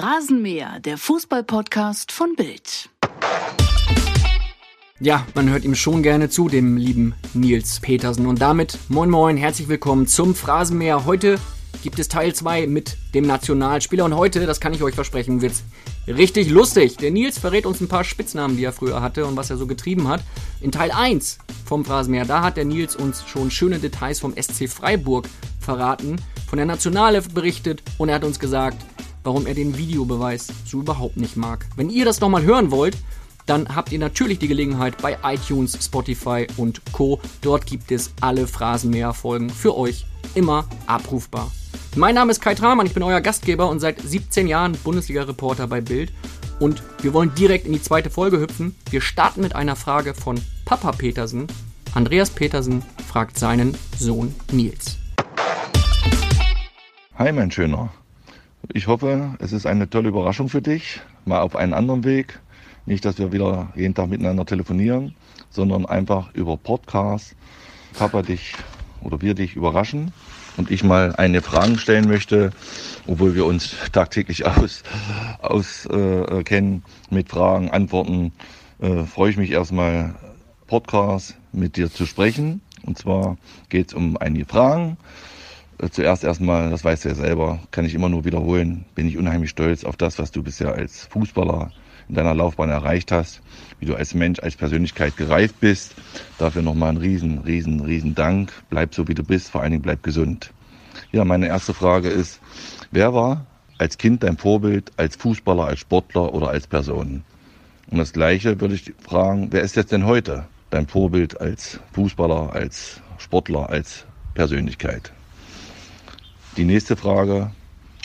Phrasenmäher, der Fußballpodcast von Bild. Ja, man hört ihm schon gerne zu, dem lieben Nils Petersen. Und damit, moin moin, herzlich willkommen zum Phrasenmäher. Heute gibt es Teil 2 mit dem Nationalspieler. Und heute, das kann ich euch versprechen, wird's richtig lustig. Der Nils verrät uns ein paar Spitznamen, die er früher hatte und was er so getrieben hat. In Teil 1 vom Phrasenmäher, da hat der Nils uns schon schöne Details vom SC Freiburg verraten, von der Nationale berichtet und er hat uns gesagt, warum er den Videobeweis so überhaupt nicht mag. Wenn ihr das nochmal hören wollt, dann habt ihr natürlich die Gelegenheit bei iTunes, Spotify und Co. Dort gibt es alle Phrasenmäher-Folgen für euch immer abrufbar. Mein Name ist Kai Tramann, ich bin euer Gastgeber und seit 17 Jahren Bundesliga-Reporter bei Bild. Und wir wollen direkt in die zweite Folge hüpfen. Wir starten mit einer Frage von Papa Petersen. Andreas Petersen fragt seinen Sohn Nils. Hi, mein Schöner. Ich hoffe, es ist eine tolle Überraschung für dich. Mal auf einen anderen Weg. Nicht, dass wir wieder jeden Tag miteinander telefonieren, sondern einfach über Podcast Papa dich oder wir dich überraschen und ich mal eine Frage stellen möchte, obwohl wir uns tagtäglich aus, aus äh, kennen mit Fragen, Antworten, äh, freue ich mich erstmal Podcast mit dir zu sprechen. Und zwar geht es um einige Fragen. Äh, zuerst erstmal, das weißt du ja selber, kann ich immer nur wiederholen, bin ich unheimlich stolz auf das, was du bisher als Fußballer in deiner Laufbahn erreicht hast, wie du als Mensch, als Persönlichkeit gereift bist. Dafür nochmal ein riesen, riesen, riesen Dank. Bleib so, wie du bist, vor allen Dingen bleib gesund. Ja, meine erste Frage ist, wer war als Kind dein Vorbild, als Fußballer, als Sportler oder als Person? Und das Gleiche würde ich fragen, wer ist jetzt denn heute dein Vorbild als Fußballer, als Sportler, als Persönlichkeit? Die nächste Frage,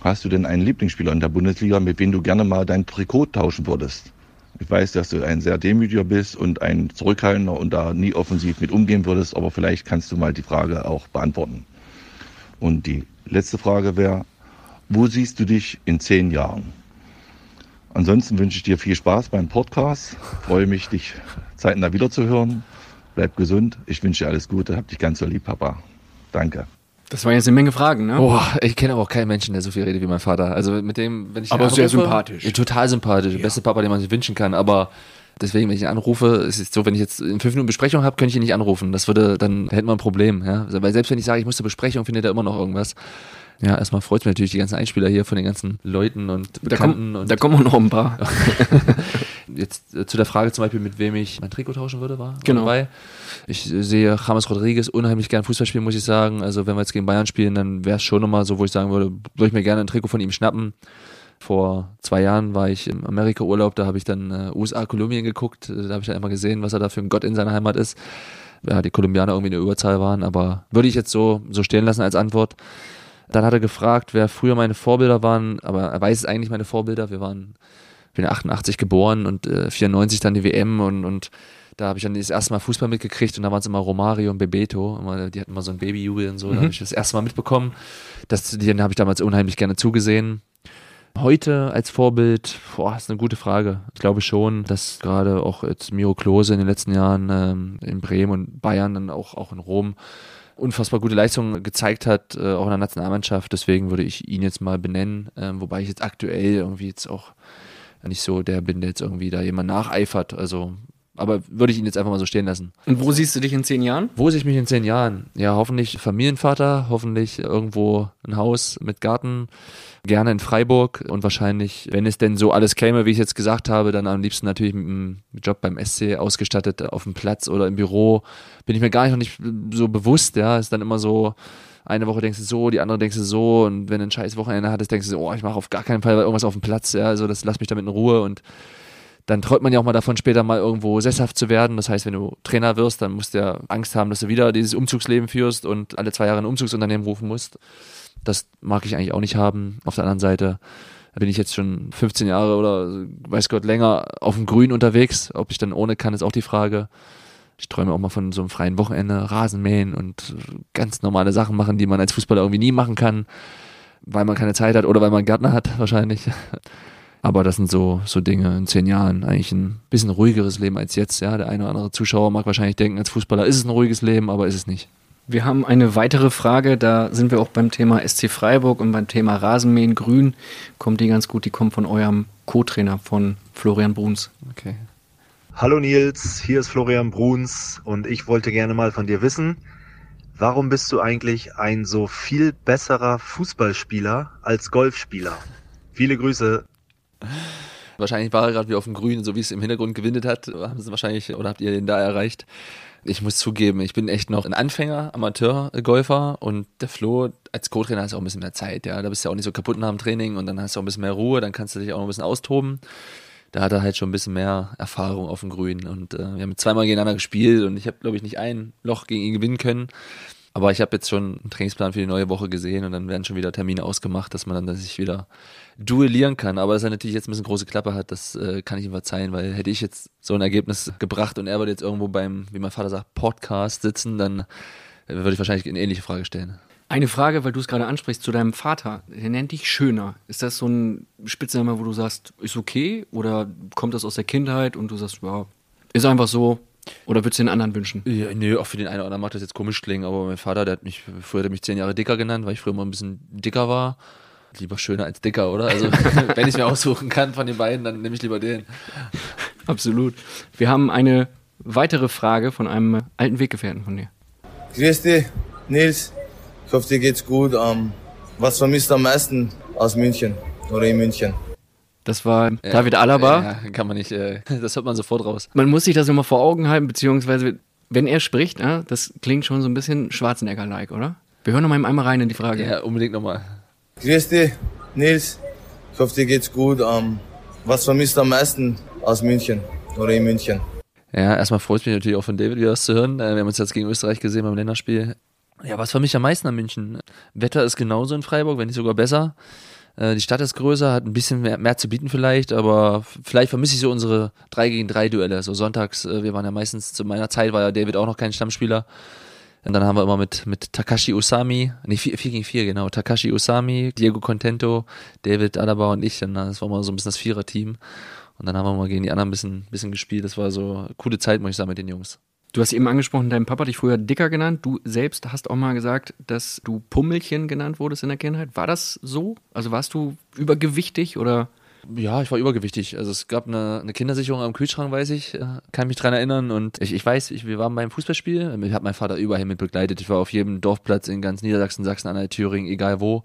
Hast du denn einen Lieblingsspieler in der Bundesliga, mit dem du gerne mal dein Trikot tauschen würdest? Ich weiß, dass du ein sehr demütiger bist und ein Zurückhaltender und da nie offensiv mit umgehen würdest, aber vielleicht kannst du mal die Frage auch beantworten. Und die letzte Frage wäre, wo siehst du dich in zehn Jahren? Ansonsten wünsche ich dir viel Spaß beim Podcast. Freue mich, dich zeitnah wiederzuhören. Bleib gesund. Ich wünsche dir alles Gute. Hab dich ganz so lieb, Papa. Danke. Das waren jetzt eine Menge Fragen, ne? Boah, ich kenne aber auch keinen Menschen, der so viel redet wie mein Vater. Also mit dem, wenn ich Aber sehr sympathisch. Ja, total sympathisch. Der beste Papa, den man sich wünschen kann. Aber deswegen, wenn ich ihn anrufe, ist es so, wenn ich jetzt in fünf Minuten Besprechung habe, könnte ich ihn nicht anrufen. Das würde, dann hätten wir ein Problem. Ja? Weil selbst wenn ich sage, ich muss zur Besprechung, findet er immer noch irgendwas. Ja, erstmal freut mich natürlich die ganzen Einspieler hier von den ganzen Leuten und da kommen, und da kommen noch ein paar. Jetzt äh, zu der Frage zum Beispiel, mit wem ich mein Trikot tauschen würde, war genau. dabei. Ich sehe James Rodriguez unheimlich gern Fußball spielen, muss ich sagen. Also wenn wir jetzt gegen Bayern spielen, dann wäre es schon nochmal so, wo ich sagen würde, würde ich mir gerne ein Trikot von ihm schnappen. Vor zwei Jahren war ich im Amerika-Urlaub, da habe ich dann äh, USA, Kolumbien geguckt. Da habe ich dann einmal gesehen, was er da für ein Gott in seiner Heimat ist. Ja, die Kolumbianer irgendwie eine Überzahl waren, aber würde ich jetzt so, so stehen lassen als Antwort. Dann hat er gefragt, wer früher meine Vorbilder waren, aber er weiß es eigentlich meine Vorbilder. Wir waren, ich bin 88 geboren und äh, 94 dann die WM und, und da habe ich dann das erste Mal Fußball mitgekriegt und da waren es immer Romario und Bebeto. Immer, die hatten immer so ein Babyjubel und so. Mhm. Da habe ich das erste Mal mitbekommen. Das, den habe ich damals unheimlich gerne zugesehen. Heute als Vorbild, boah, ist eine gute Frage. Ich glaube schon, dass gerade auch jetzt Miro Klose in den letzten Jahren ähm, in Bremen und Bayern, dann auch, auch in Rom, unfassbar gute Leistungen gezeigt hat, äh, auch in der Nationalmannschaft. Deswegen würde ich ihn jetzt mal benennen, ähm, wobei ich jetzt aktuell irgendwie jetzt auch nicht so der bin, der jetzt irgendwie da jemand nacheifert. Also aber würde ich ihn jetzt einfach mal so stehen lassen. Und wo siehst du dich in zehn Jahren? Wo sehe ich mich in zehn Jahren? Ja, hoffentlich Familienvater, hoffentlich irgendwo ein Haus mit Garten, gerne in Freiburg und wahrscheinlich, wenn es denn so alles käme, wie ich jetzt gesagt habe, dann am liebsten natürlich mit einem Job beim SC ausgestattet auf dem Platz oder im Büro. Bin ich mir gar nicht noch nicht so bewusst, ja. Ist dann immer so, eine Woche denkst du so, die andere denkst du so und wenn du ein scheiß Wochenende hattest, denkst du so, oh, ich mache auf gar keinen Fall irgendwas auf dem Platz, ja, also das lass mich damit in Ruhe und dann träumt man ja auch mal davon, später mal irgendwo sesshaft zu werden. Das heißt, wenn du Trainer wirst, dann musst du ja Angst haben, dass du wieder dieses Umzugsleben führst und alle zwei Jahre ein Umzugsunternehmen rufen musst. Das mag ich eigentlich auch nicht haben. Auf der anderen Seite bin ich jetzt schon 15 Jahre oder weiß Gott länger auf dem Grün unterwegs. Ob ich dann ohne kann, ist auch die Frage. Ich träume auch mal von so einem freien Wochenende, Rasenmähen und ganz normale Sachen machen, die man als Fußballer irgendwie nie machen kann, weil man keine Zeit hat oder weil man einen Gärtner hat wahrscheinlich. Aber das sind so, so Dinge in zehn Jahren. Eigentlich ein bisschen ruhigeres Leben als jetzt. Ja, der eine oder andere Zuschauer mag wahrscheinlich denken, als Fußballer ist es ein ruhiges Leben, aber ist es nicht. Wir haben eine weitere Frage, da sind wir auch beim Thema SC Freiburg und beim Thema Rasenmähen grün. Kommt die ganz gut, die kommt von eurem Co-Trainer, von Florian Bruns. Okay. Hallo Nils, hier ist Florian Bruns und ich wollte gerne mal von dir wissen, warum bist du eigentlich ein so viel besserer Fußballspieler als Golfspieler? Viele Grüße. Wahrscheinlich war er gerade wie auf dem Grün, so wie es im Hintergrund gewindet hat, haben sie wahrscheinlich oder habt ihr den da erreicht? Ich muss zugeben, ich bin echt noch ein Anfänger, Amateur-Golfer und der Flo als Co-Trainer hast du auch ein bisschen mehr Zeit, ja. Da bist du ja auch nicht so kaputt nach dem Training und dann hast du auch ein bisschen mehr Ruhe, dann kannst du dich auch noch ein bisschen austoben. Da hat er halt schon ein bisschen mehr Erfahrung auf dem Grün und äh, wir haben zweimal gegeneinander gespielt und ich habe, glaube ich, nicht ein Loch gegen ihn gewinnen können. Aber ich habe jetzt schon einen Trainingsplan für die neue Woche gesehen und dann werden schon wieder Termine ausgemacht, dass man dann sich wieder duellieren kann. Aber dass er natürlich jetzt ein bisschen große Klappe hat, das äh, kann ich ihm verzeihen, weil hätte ich jetzt so ein Ergebnis gebracht und er würde jetzt irgendwo beim, wie mein Vater sagt, Podcast sitzen, dann äh, würde ich wahrscheinlich eine ähnliche Frage stellen. Eine Frage, weil du es gerade ansprichst, zu deinem Vater. Der nennt dich Schöner. Ist das so ein Spitzname, wo du sagst, ist okay? Oder kommt das aus der Kindheit und du sagst, ja, ist einfach so, oder würdest du den anderen wünschen? Ja, nö, auch für den einen oder anderen macht das jetzt komisch klingen, aber mein Vater, der hat mich, früher hat er mich zehn Jahre dicker genannt, weil ich früher immer ein bisschen dicker war. Lieber schöner als dicker, oder? Also, wenn ich mir aussuchen kann von den beiden, dann nehme ich lieber den. Absolut. Wir haben eine weitere Frage von einem alten Weggefährten von dir. Grüß dich, Nils. Ich hoffe, dir geht's gut. Ähm, was vermisst du am meisten aus München oder in München? Das war David Alaba. Ja, kann man nicht, äh, das hört man sofort raus. Man muss sich das immer vor Augen halten, beziehungsweise, wenn er spricht, ja, das klingt schon so ein bisschen Schwarzenegger-like, oder? Wir hören noch mal einmal rein in die Frage. Ja, unbedingt nochmal. Grüß dich, Nils. Ich hoffe, dir geht's gut. Ähm, was vermisst du am meisten aus München oder in München? Ja, erstmal freut mich natürlich auch von David wieder was zu hören. Äh, Wir haben uns jetzt gegen Österreich gesehen beim Länderspiel. Ja, was vermisst am meisten an München? Wetter ist genauso in Freiburg, wenn nicht sogar besser. Äh, Die Stadt ist größer, hat ein bisschen mehr, mehr zu bieten vielleicht, aber vielleicht vermisse ich so unsere 3 gegen 3 Duelle. So sonntags, äh, wir waren ja meistens, zu meiner Zeit war ja David auch noch kein Stammspieler. Und dann haben wir immer mit, mit Takashi Usami, nee, 4, gegen 4, genau, Takashi Usami, Diego Contento, David Alaba und ich. Und das war mal so ein bisschen das Vierer-Team. Und dann haben wir mal gegen die anderen ein bisschen, bisschen gespielt. Das war so eine coole Zeit, muss ich sagen, mit den Jungs. Du hast eben angesprochen, dein Papa hat dich früher Dicker genannt. Du selbst hast auch mal gesagt, dass du Pummelchen genannt wurdest in der Kindheit. War das so? Also warst du übergewichtig oder? Ja, ich war übergewichtig. Also es gab eine, eine Kindersicherung am Kühlschrank, weiß ich. äh, Kann mich dran erinnern. Und ich, ich weiß, ich, wir waren beim Fußballspiel. Ich habe meinen Vater überall mit begleitet. Ich war auf jedem Dorfplatz in ganz Niedersachsen, Sachsen-Anhalt, Thüringen, egal wo.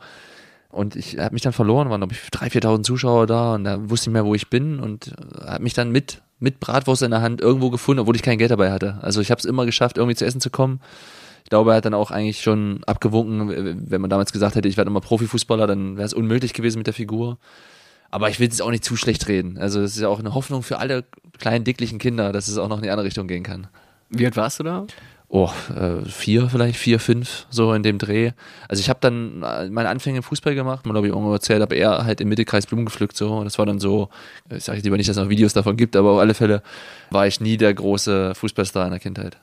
Und ich habe mich dann verloren, waren glaube ich 3.000, 4.000 Zuschauer da und da wusste ich nicht mehr, wo ich bin und habe mich dann mit, mit Bratwurst in der Hand irgendwo gefunden, obwohl ich kein Geld dabei hatte. Also ich habe es immer geschafft, irgendwie zu essen zu kommen. Ich glaube, er hat dann auch eigentlich schon abgewunken, wenn man damals gesagt hätte, ich werde immer Profifußballer, dann wäre es unmöglich gewesen mit der Figur. Aber ich will es auch nicht zu schlecht reden. Also es ist ja auch eine Hoffnung für alle kleinen, dicklichen Kinder, dass es auch noch in die andere Richtung gehen kann. Wie alt warst du da? Oh, äh, vier vielleicht, vier, fünf, so in dem Dreh. Also ich habe dann äh, meine Anfänge im Fußball gemacht, mal glaube ich irgendwo erzählt, aber eher halt im Mittelkreis Blumen gepflückt so. Und das war dann so, ich sage lieber nicht, dass es noch Videos davon gibt, aber auf alle Fälle war ich nie der große Fußballstar in der Kindheit.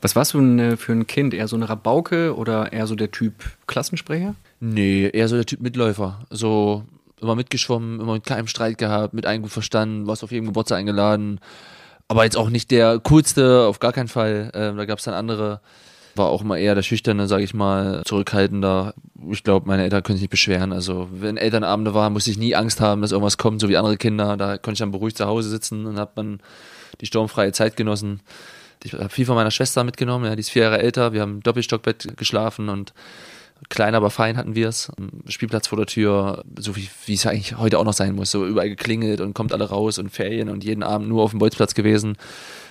Was warst du äh, für ein Kind? Eher so eine Rabauke oder eher so der Typ Klassensprecher? Nee, eher so der Typ Mitläufer. So immer mitgeschwommen, immer mit keinem Streit gehabt, mit allen gut verstanden, warst auf jedem Geburtstag eingeladen. Aber jetzt auch nicht der coolste, auf gar keinen Fall. Ähm, da gab es dann andere. War auch immer eher der Schüchterne, sage ich mal, zurückhaltender. Ich glaube, meine Eltern können sich nicht beschweren. Also, wenn Elternabende waren, musste ich nie Angst haben, dass irgendwas kommt, so wie andere Kinder. Da konnte ich dann beruhigt zu Hause sitzen und hat man die sturmfreie Zeit genossen. Ich habe viel von meiner Schwester mitgenommen, ja, die ist vier Jahre älter. Wir haben im Doppelstockbett geschlafen und klein, aber fein hatten wir es. Spielplatz vor der Tür, so wie, wie es eigentlich heute auch noch sein muss. So überall geklingelt und kommt alle raus und Ferien und jeden Abend nur auf dem Bolzplatz gewesen.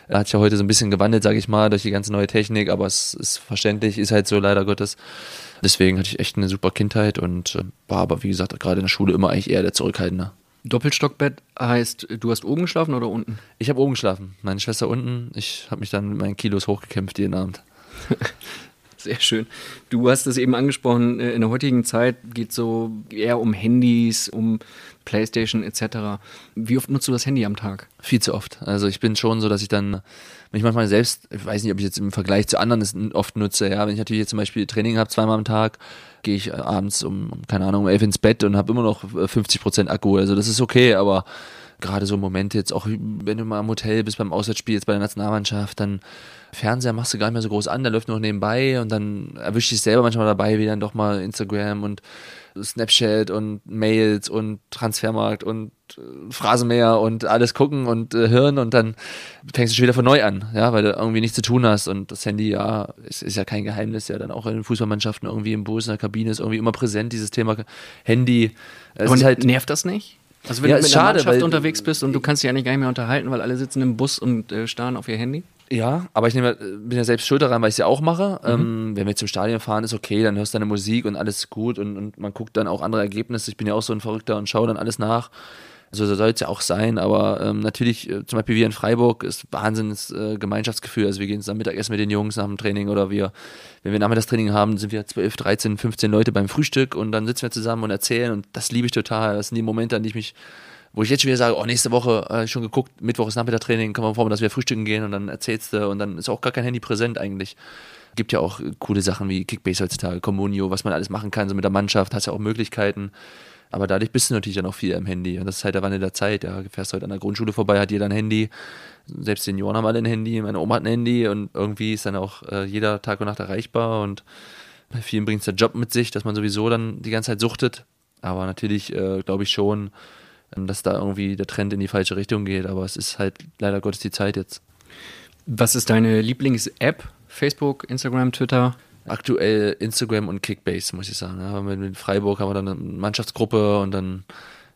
Er hat sich ja heute so ein bisschen gewandelt, sage ich mal, durch die ganze neue Technik, aber es ist verständlich, ist halt so leider Gottes. Deswegen hatte ich echt eine super Kindheit und äh, war aber, wie gesagt, gerade in der Schule immer eigentlich eher der Zurückhaltende. Doppelstockbett heißt, du hast oben geschlafen oder unten? Ich habe oben geschlafen, meine Schwester unten. Ich habe mich dann mit meinen Kilos hochgekämpft jeden Abend. Sehr schön. Du hast es eben angesprochen, äh, in der heutigen Zeit geht es so eher um Handys, um Playstation etc. Wie oft nutzt du das Handy am Tag? Viel zu oft. Also ich bin schon so, dass ich dann mich manchmal selbst, ich weiß nicht, ob ich jetzt im Vergleich zu anderen es oft nutze, ja, wenn ich natürlich jetzt zum Beispiel Training habe, zweimal am Tag, gehe ich abends um, keine Ahnung, um elf ins Bett und habe immer noch 50% Akku. Also das ist okay, aber gerade so Momente jetzt auch, wenn du mal im Hotel bist beim Auswärtsspiel jetzt bei der Nationalmannschaft, dann Fernseher machst du gar nicht mehr so groß an, der läuft nur nebenbei und dann erwischt dich selber manchmal dabei, wie dann doch mal Instagram und Snapchat und Mails und Transfermarkt und äh, Phrasenmäher und alles gucken und äh, hören und dann fängst du schon wieder von neu an, ja, weil du irgendwie nichts zu tun hast und das Handy, ja, ist, ist ja kein Geheimnis, ja, dann auch in den Fußballmannschaften irgendwie im Bus, in der Kabine ist irgendwie immer präsent, dieses Thema Handy. Es Aber halt, nervt das nicht? Also wenn ja, du mit schade, Mannschaft unterwegs bist und du kannst dich eigentlich gar nicht mehr unterhalten, weil alle sitzen im Bus und äh, starren auf ihr Handy? Ja, aber ich nehme, bin ja selbst schuld daran, weil ich es ja auch mache. Mhm. Ähm, wenn wir zum Stadion fahren, ist okay, dann hörst du deine Musik und alles gut und, und man guckt dann auch andere Ergebnisse. Ich bin ja auch so ein Verrückter und schaue dann alles nach. So soll es ja auch sein, aber ähm, natürlich, äh, zum Beispiel wir in Freiburg, ist Wahnsinns äh, Gemeinschaftsgefühl. Also wir gehen zusammen Mittagessen mit den Jungs nach dem Training oder wir, wenn wir Nachmittagstraining haben, sind wir 12, 13, 15 Leute beim Frühstück und dann sitzen wir zusammen und erzählen und das liebe ich total. Das sind die Momente, an die ich mich wo ich jetzt schon wieder sage, oh, nächste Woche äh, schon geguckt, Mittwoch ist Nachmittagtraining, kann man vor, dass wir frühstücken gehen und dann erzählst du und dann ist auch gar kein Handy präsent eigentlich. Gibt ja auch coole Sachen wie Kickbase heutzutage, Communio, was man alles machen kann, so mit der Mannschaft, hast ja auch Möglichkeiten. Aber dadurch bist du natürlich dann auch viel am Handy. Und das ist halt der Wandel der Zeit. Ja, fährst heute an der Grundschule vorbei, hat jeder ein Handy. Selbst Senioren haben alle ein Handy, meine Oma hat ein Handy und irgendwie ist dann auch äh, jeder Tag und Nacht erreichbar. Und bei vielen bringt es der Job mit sich, dass man sowieso dann die ganze Zeit suchtet. Aber natürlich äh, glaube ich schon, dass da irgendwie der Trend in die falsche Richtung geht. Aber es ist halt leider Gottes die Zeit jetzt. Was ist deine Lieblings-App? Facebook, Instagram, Twitter? Aktuell Instagram und Kickbase, muss ich sagen. Ja, mit Freiburg haben wir dann eine Mannschaftsgruppe und dann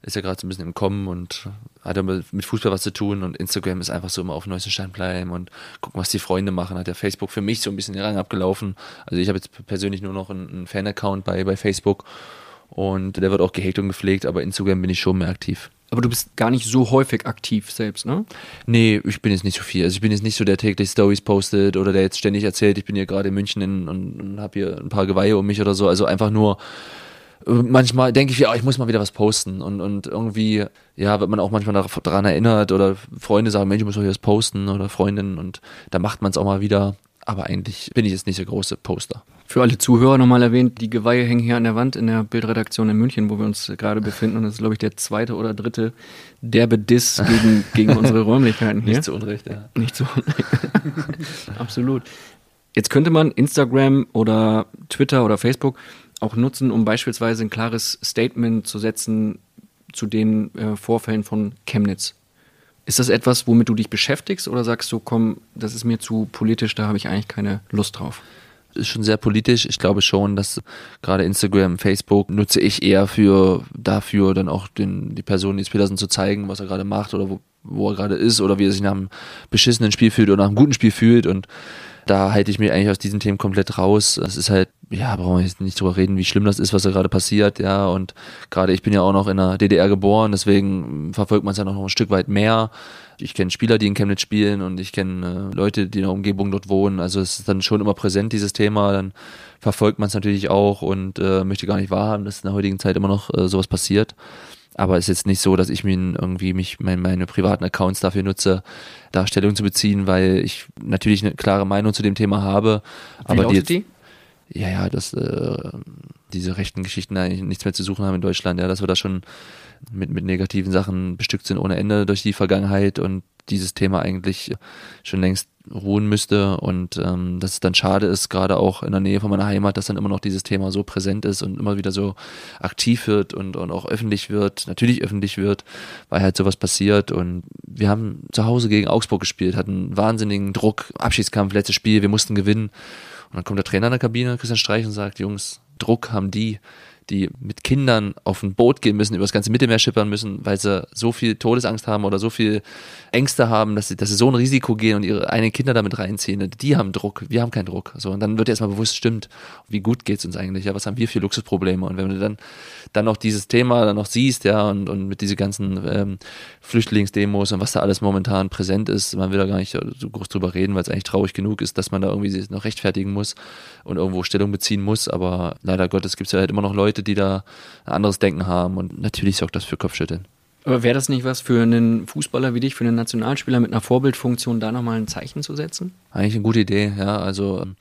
ist ja gerade so ein bisschen im Kommen und hat ja mit Fußball was zu tun und Instagram ist einfach so immer auf dem neuesten Stand bleiben und gucken, was die Freunde machen. Hat ja Facebook für mich so ein bisschen den Rang abgelaufen. Also ich habe jetzt persönlich nur noch einen, einen Fan-Account bei, bei Facebook und der wird auch gehegt und gepflegt, aber Instagram bin ich schon mehr aktiv. Aber du bist gar nicht so häufig aktiv selbst, ne? Nee, ich bin jetzt nicht so viel. Also ich bin jetzt nicht so, der täglich Stories postet oder der jetzt ständig erzählt, ich bin hier gerade in München in, und, und habe hier ein paar Geweihe um mich oder so. Also einfach nur, manchmal denke ich, ja, ich muss mal wieder was posten und, und irgendwie, ja, wird man auch manchmal daran erinnert oder Freunde sagen, Mensch, ich muss doch hier was posten oder Freundinnen und da macht man es auch mal wieder. Aber eigentlich bin ich jetzt nicht der große Poster. Für alle Zuhörer nochmal erwähnt, die Geweihe hängen hier an der Wand in der Bildredaktion in München, wo wir uns gerade befinden. Und das ist, glaube ich, der zweite oder dritte derbe Diss gegen, gegen unsere Räumlichkeiten hier. Nicht zu Unrecht, ja. Nicht zu Unrecht. Absolut. Jetzt könnte man Instagram oder Twitter oder Facebook auch nutzen, um beispielsweise ein klares Statement zu setzen zu den äh, Vorfällen von Chemnitz. Ist das etwas, womit du dich beschäftigst oder sagst du, komm, das ist mir zu politisch, da habe ich eigentlich keine Lust drauf? Ist schon sehr politisch. Ich glaube schon, dass gerade Instagram, Facebook nutze ich eher für dafür, dann auch den, die Person Nils Petersen zu zeigen, was er gerade macht oder wo, wo er gerade ist oder wie er sich nach einem beschissenen Spiel fühlt oder nach einem guten Spiel fühlt und da halte ich mich eigentlich aus diesen Themen komplett raus. Es ist halt, ja, brauchen wir jetzt nicht drüber reden, wie schlimm das ist, was da gerade passiert, ja. Und gerade ich bin ja auch noch in der DDR geboren, deswegen verfolgt man es ja noch ein Stück weit mehr. Ich kenne Spieler, die in Chemnitz spielen und ich kenne äh, Leute, die in der Umgebung dort wohnen. Also es ist dann schon immer präsent, dieses Thema. Dann verfolgt man es natürlich auch und äh, möchte gar nicht wahrhaben, dass in der heutigen Zeit immer noch äh, sowas passiert. Aber es ist jetzt nicht so, dass ich mir irgendwie mich mein, meine privaten Accounts dafür nutze, da Stellung zu beziehen, weil ich natürlich eine klare Meinung zu dem Thema habe. Wie aber die, die? Ja, ja, dass äh, diese rechten Geschichten eigentlich nichts mehr zu suchen haben in Deutschland, ja, dass wir da schon mit, mit negativen Sachen bestückt sind ohne Ende durch die Vergangenheit und dieses Thema eigentlich schon längst ruhen müsste. Und ähm, dass es dann schade ist, gerade auch in der Nähe von meiner Heimat, dass dann immer noch dieses Thema so präsent ist und immer wieder so aktiv wird und, und auch öffentlich wird, natürlich öffentlich wird, weil halt sowas passiert. Und wir haben zu Hause gegen Augsburg gespielt, hatten wahnsinnigen Druck, Abschiedskampf, letztes Spiel, wir mussten gewinnen. Und dann kommt der Trainer in der Kabine, Christian Streich und sagt, Jungs, Druck haben die, die mit Kindern auf ein Boot gehen müssen, über das ganze Mittelmeer schippern müssen, weil sie so viel Todesangst haben oder so viel Ängste haben, dass sie, dass sie so ein Risiko gehen und ihre eigenen Kinder damit reinziehen. Die haben Druck, wir haben keinen Druck. So, und dann wird erstmal bewusst, stimmt, wie gut geht's uns eigentlich, ja, was haben wir für Luxusprobleme? Und wenn du dann, dann noch dieses Thema dann noch siehst, ja, und, und mit diesen ganzen ähm, Flüchtlingsdemos und was da alles momentan präsent ist, man will da gar nicht so groß drüber reden, weil es eigentlich traurig genug ist, dass man da irgendwie sich noch rechtfertigen muss und irgendwo Stellung beziehen muss. Aber leider Gottes gibt es ja halt immer noch Leute, die da ein anderes Denken haben und natürlich sorgt das für Kopfschütteln. Aber wäre das nicht was für einen Fußballer wie dich, für einen Nationalspieler mit einer Vorbildfunktion, da nochmal ein Zeichen zu setzen? Eigentlich eine gute Idee, ja. Also ähm,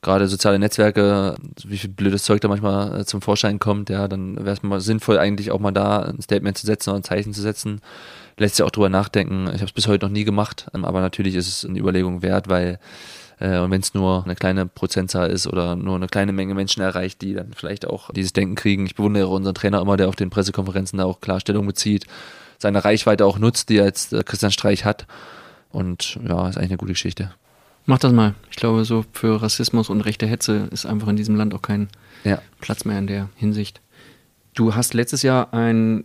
gerade soziale Netzwerke, wie viel blödes Zeug da manchmal äh, zum Vorschein kommt, ja, dann wäre es mal sinnvoll, eigentlich auch mal da ein Statement zu setzen oder ein Zeichen zu setzen. Lässt sich auch drüber nachdenken. Ich habe es bis heute noch nie gemacht, ähm, aber natürlich ist es eine Überlegung wert, weil und wenn es nur eine kleine Prozentzahl ist oder nur eine kleine Menge Menschen erreicht, die dann vielleicht auch dieses Denken kriegen. Ich bewundere unseren Trainer immer, der auf den Pressekonferenzen da auch Klarstellung bezieht, seine Reichweite auch nutzt, die er jetzt äh, Christian Streich hat. Und ja, ist eigentlich eine gute Geschichte. Mach das mal. Ich glaube, so für Rassismus und rechte Hetze ist einfach in diesem Land auch kein ja. Platz mehr in der Hinsicht. Du hast letztes Jahr ein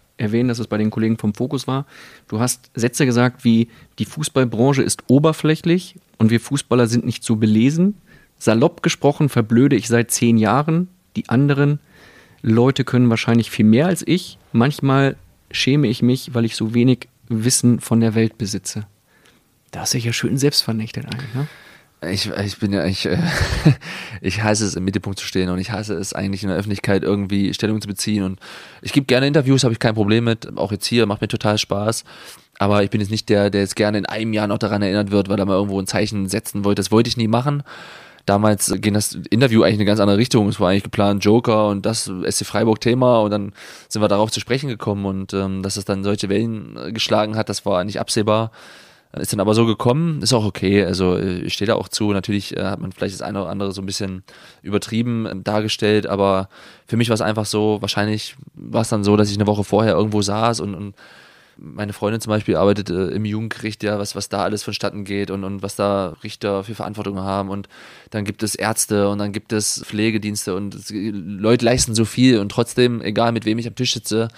erwähnen, dass es bei den Kollegen vom Fokus war. Du hast Sätze gesagt wie, die Fußballbranche ist oberflächlich und wir Fußballer sind nicht so belesen. Salopp gesprochen verblöde ich seit zehn Jahren. Die anderen Leute können wahrscheinlich viel mehr als ich. Manchmal schäme ich mich, weil ich so wenig Wissen von der Welt besitze. Da ist sich ja schön selbstvernichtet eigentlich, ne? Ich, ich bin ja, ich, äh, ich hasse es, im Mittelpunkt zu stehen und ich hasse es eigentlich in der Öffentlichkeit irgendwie Stellung zu beziehen und ich gebe gerne Interviews, habe ich kein Problem mit, auch jetzt hier, macht mir total Spaß. Aber ich bin jetzt nicht der, der jetzt gerne in einem Jahr noch daran erinnert wird, weil er mal irgendwo ein Zeichen setzen wollte. Das wollte ich nie machen. Damals ging das Interview eigentlich in eine ganz andere Richtung. Es war eigentlich geplant Joker und das SC Freiburg Thema und dann sind wir darauf zu sprechen gekommen und ähm, dass es dann solche Wellen äh, geschlagen hat, das war nicht absehbar. Ist dann aber so gekommen, ist auch okay. Also äh, ich stehe da auch zu. Natürlich äh, hat man vielleicht das eine oder andere so ein bisschen übertrieben äh, dargestellt, aber für mich war es einfach so, wahrscheinlich war es dann so, dass ich eine Woche vorher irgendwo saß und, und meine Freundin zum Beispiel arbeitet äh, im Jugendgericht, ja, was, was da alles vonstatten geht und, und was da Richter für Verantwortung haben. Und dann gibt es Ärzte und dann gibt es Pflegedienste und Leute leisten so viel und trotzdem, egal mit wem ich am Tisch sitze,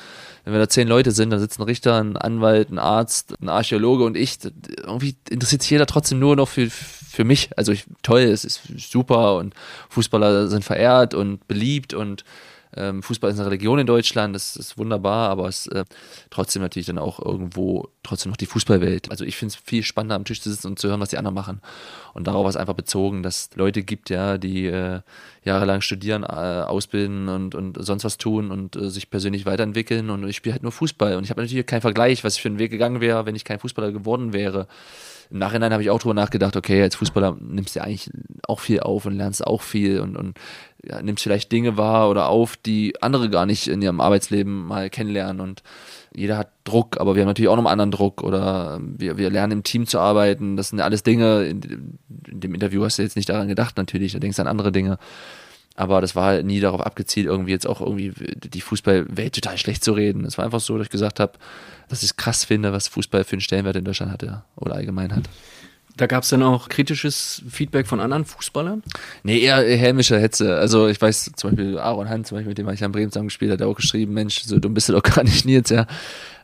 wenn wir da zehn Leute sind, da sitzt ein Richter, ein Anwalt, ein Arzt, ein Archäologe und ich, irgendwie interessiert sich jeder trotzdem nur noch für, für mich. Also ich, toll, es ist super und Fußballer sind verehrt und beliebt und ähm, Fußball ist eine Religion in Deutschland, das ist wunderbar, aber es ist äh, trotzdem natürlich dann auch irgendwo trotzdem noch die Fußballwelt. Also ich finde es viel spannender am Tisch zu sitzen und zu hören, was die anderen machen. Und darauf ist einfach bezogen, dass es Leute gibt, ja, die äh, jahrelang studieren, äh, ausbilden und, und sonst was tun und äh, sich persönlich weiterentwickeln. Und ich spiele halt nur Fußball. Und ich habe natürlich keinen Vergleich, was ich für einen Weg gegangen wäre, wenn ich kein Fußballer geworden wäre im Nachhinein habe ich auch drüber nachgedacht, okay, als Fußballer nimmst du ja eigentlich auch viel auf und lernst auch viel und, und ja, nimmst vielleicht Dinge wahr oder auf, die andere gar nicht in ihrem Arbeitsleben mal kennenlernen und jeder hat Druck, aber wir haben natürlich auch noch einen anderen Druck oder wir, wir lernen im Team zu arbeiten. Das sind alles Dinge, in, in dem Interview hast du jetzt nicht daran gedacht natürlich, da denkst du an andere Dinge. Aber das war halt nie darauf abgezielt, irgendwie jetzt auch irgendwie die Fußballwelt total schlecht zu reden. Es war einfach so, dass ich gesagt habe, dass ich es krass finde, was Fußball für einen Stellenwert in Deutschland hat ja, oder allgemein hat. Da gab es dann auch kritisches Feedback von anderen Fußballern? Nee, eher hämischer Hetze. Also ich weiß zum Beispiel Aaron Hunt, zum Beispiel, mit dem ich am Bremen zusammen gespielt hat, auch geschrieben, Mensch, so dumm bist du doch gar nicht Nils, ja.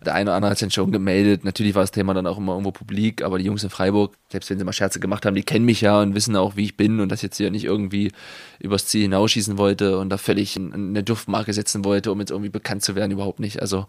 Der eine oder andere hat sich schon gemeldet. Natürlich war das Thema dann auch immer irgendwo publik, aber die Jungs in Freiburg, selbst wenn sie mal Scherze gemacht haben, die kennen mich ja und wissen auch, wie ich bin und dass ich jetzt hier nicht irgendwie übers Ziel hinausschießen wollte und da völlig eine Duftmarke setzen wollte, um jetzt irgendwie bekannt zu werden, überhaupt nicht. Also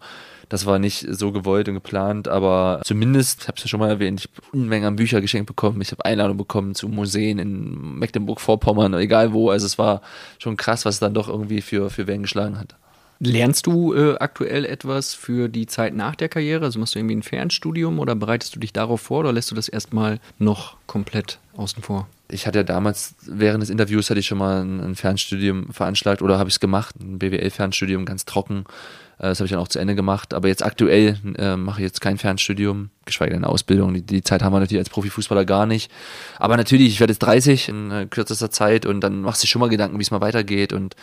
das war nicht so gewollt und geplant, aber zumindest, ich habe es ja schon mal erwähnt, ich habe Unmengen an Bücher geschenkt bekommen, ich habe Einladungen bekommen zu Museen in Mecklenburg-Vorpommern, egal wo. Also es war schon krass, was es dann doch irgendwie für, für Wellen geschlagen hat. Lernst du äh, aktuell etwas für die Zeit nach der Karriere? Also machst du irgendwie ein Fernstudium oder bereitest du dich darauf vor oder lässt du das erstmal noch komplett außen vor? Ich hatte ja damals, während des Interviews hatte ich schon mal ein, Fernstudium veranschlagt oder habe ich es gemacht, ein BWL-Fernstudium, ganz trocken Äh, das habe ich dann auch zu Ende gemacht. Aber jetzt aktuell äh, mache ich jetzt kein Fernstudium, geschweige denn eine Ausbildung. Die, die, Zeit haben wir natürlich als Profifußballer gar nicht. Aber natürlich, ich werde jetzt 30 in äh, kürzester Zeit und dann machst du schon mal Gedanken, wie es mal weitergeht. Und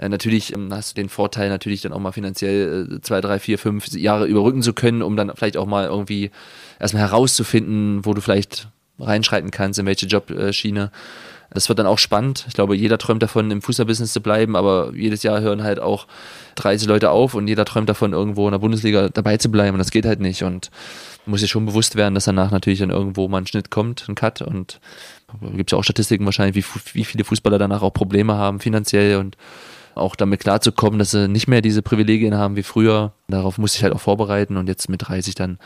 äh, natürlich ähm, hast du den Vorteil, natürlich dann auch mal finanziell äh, zwei, drei, vier, fünf Jahre überrücken zu können, um dann vielleicht auch mal irgendwie erstmal herauszufinden, wo du vielleicht reinschreiten kannst, in welche Jobschiene. Das wird dann auch spannend. Ich glaube, jeder träumt davon, im Fußballbusiness zu bleiben, aber jedes Jahr hören halt auch 30 Leute auf und jeder träumt davon, irgendwo in der Bundesliga dabei zu bleiben. Und das geht halt nicht. Und muss sich schon bewusst werden, dass danach natürlich dann irgendwo mal ein Schnitt kommt, ein Cut. Und gibt es ja auch Statistiken wahrscheinlich, wie, wie viele Fußballer danach auch Probleme haben, finanziell und auch damit klarzukommen, dass sie nicht mehr diese Privilegien haben wie früher. Darauf muss ich halt auch vorbereiten und jetzt mit 30 dann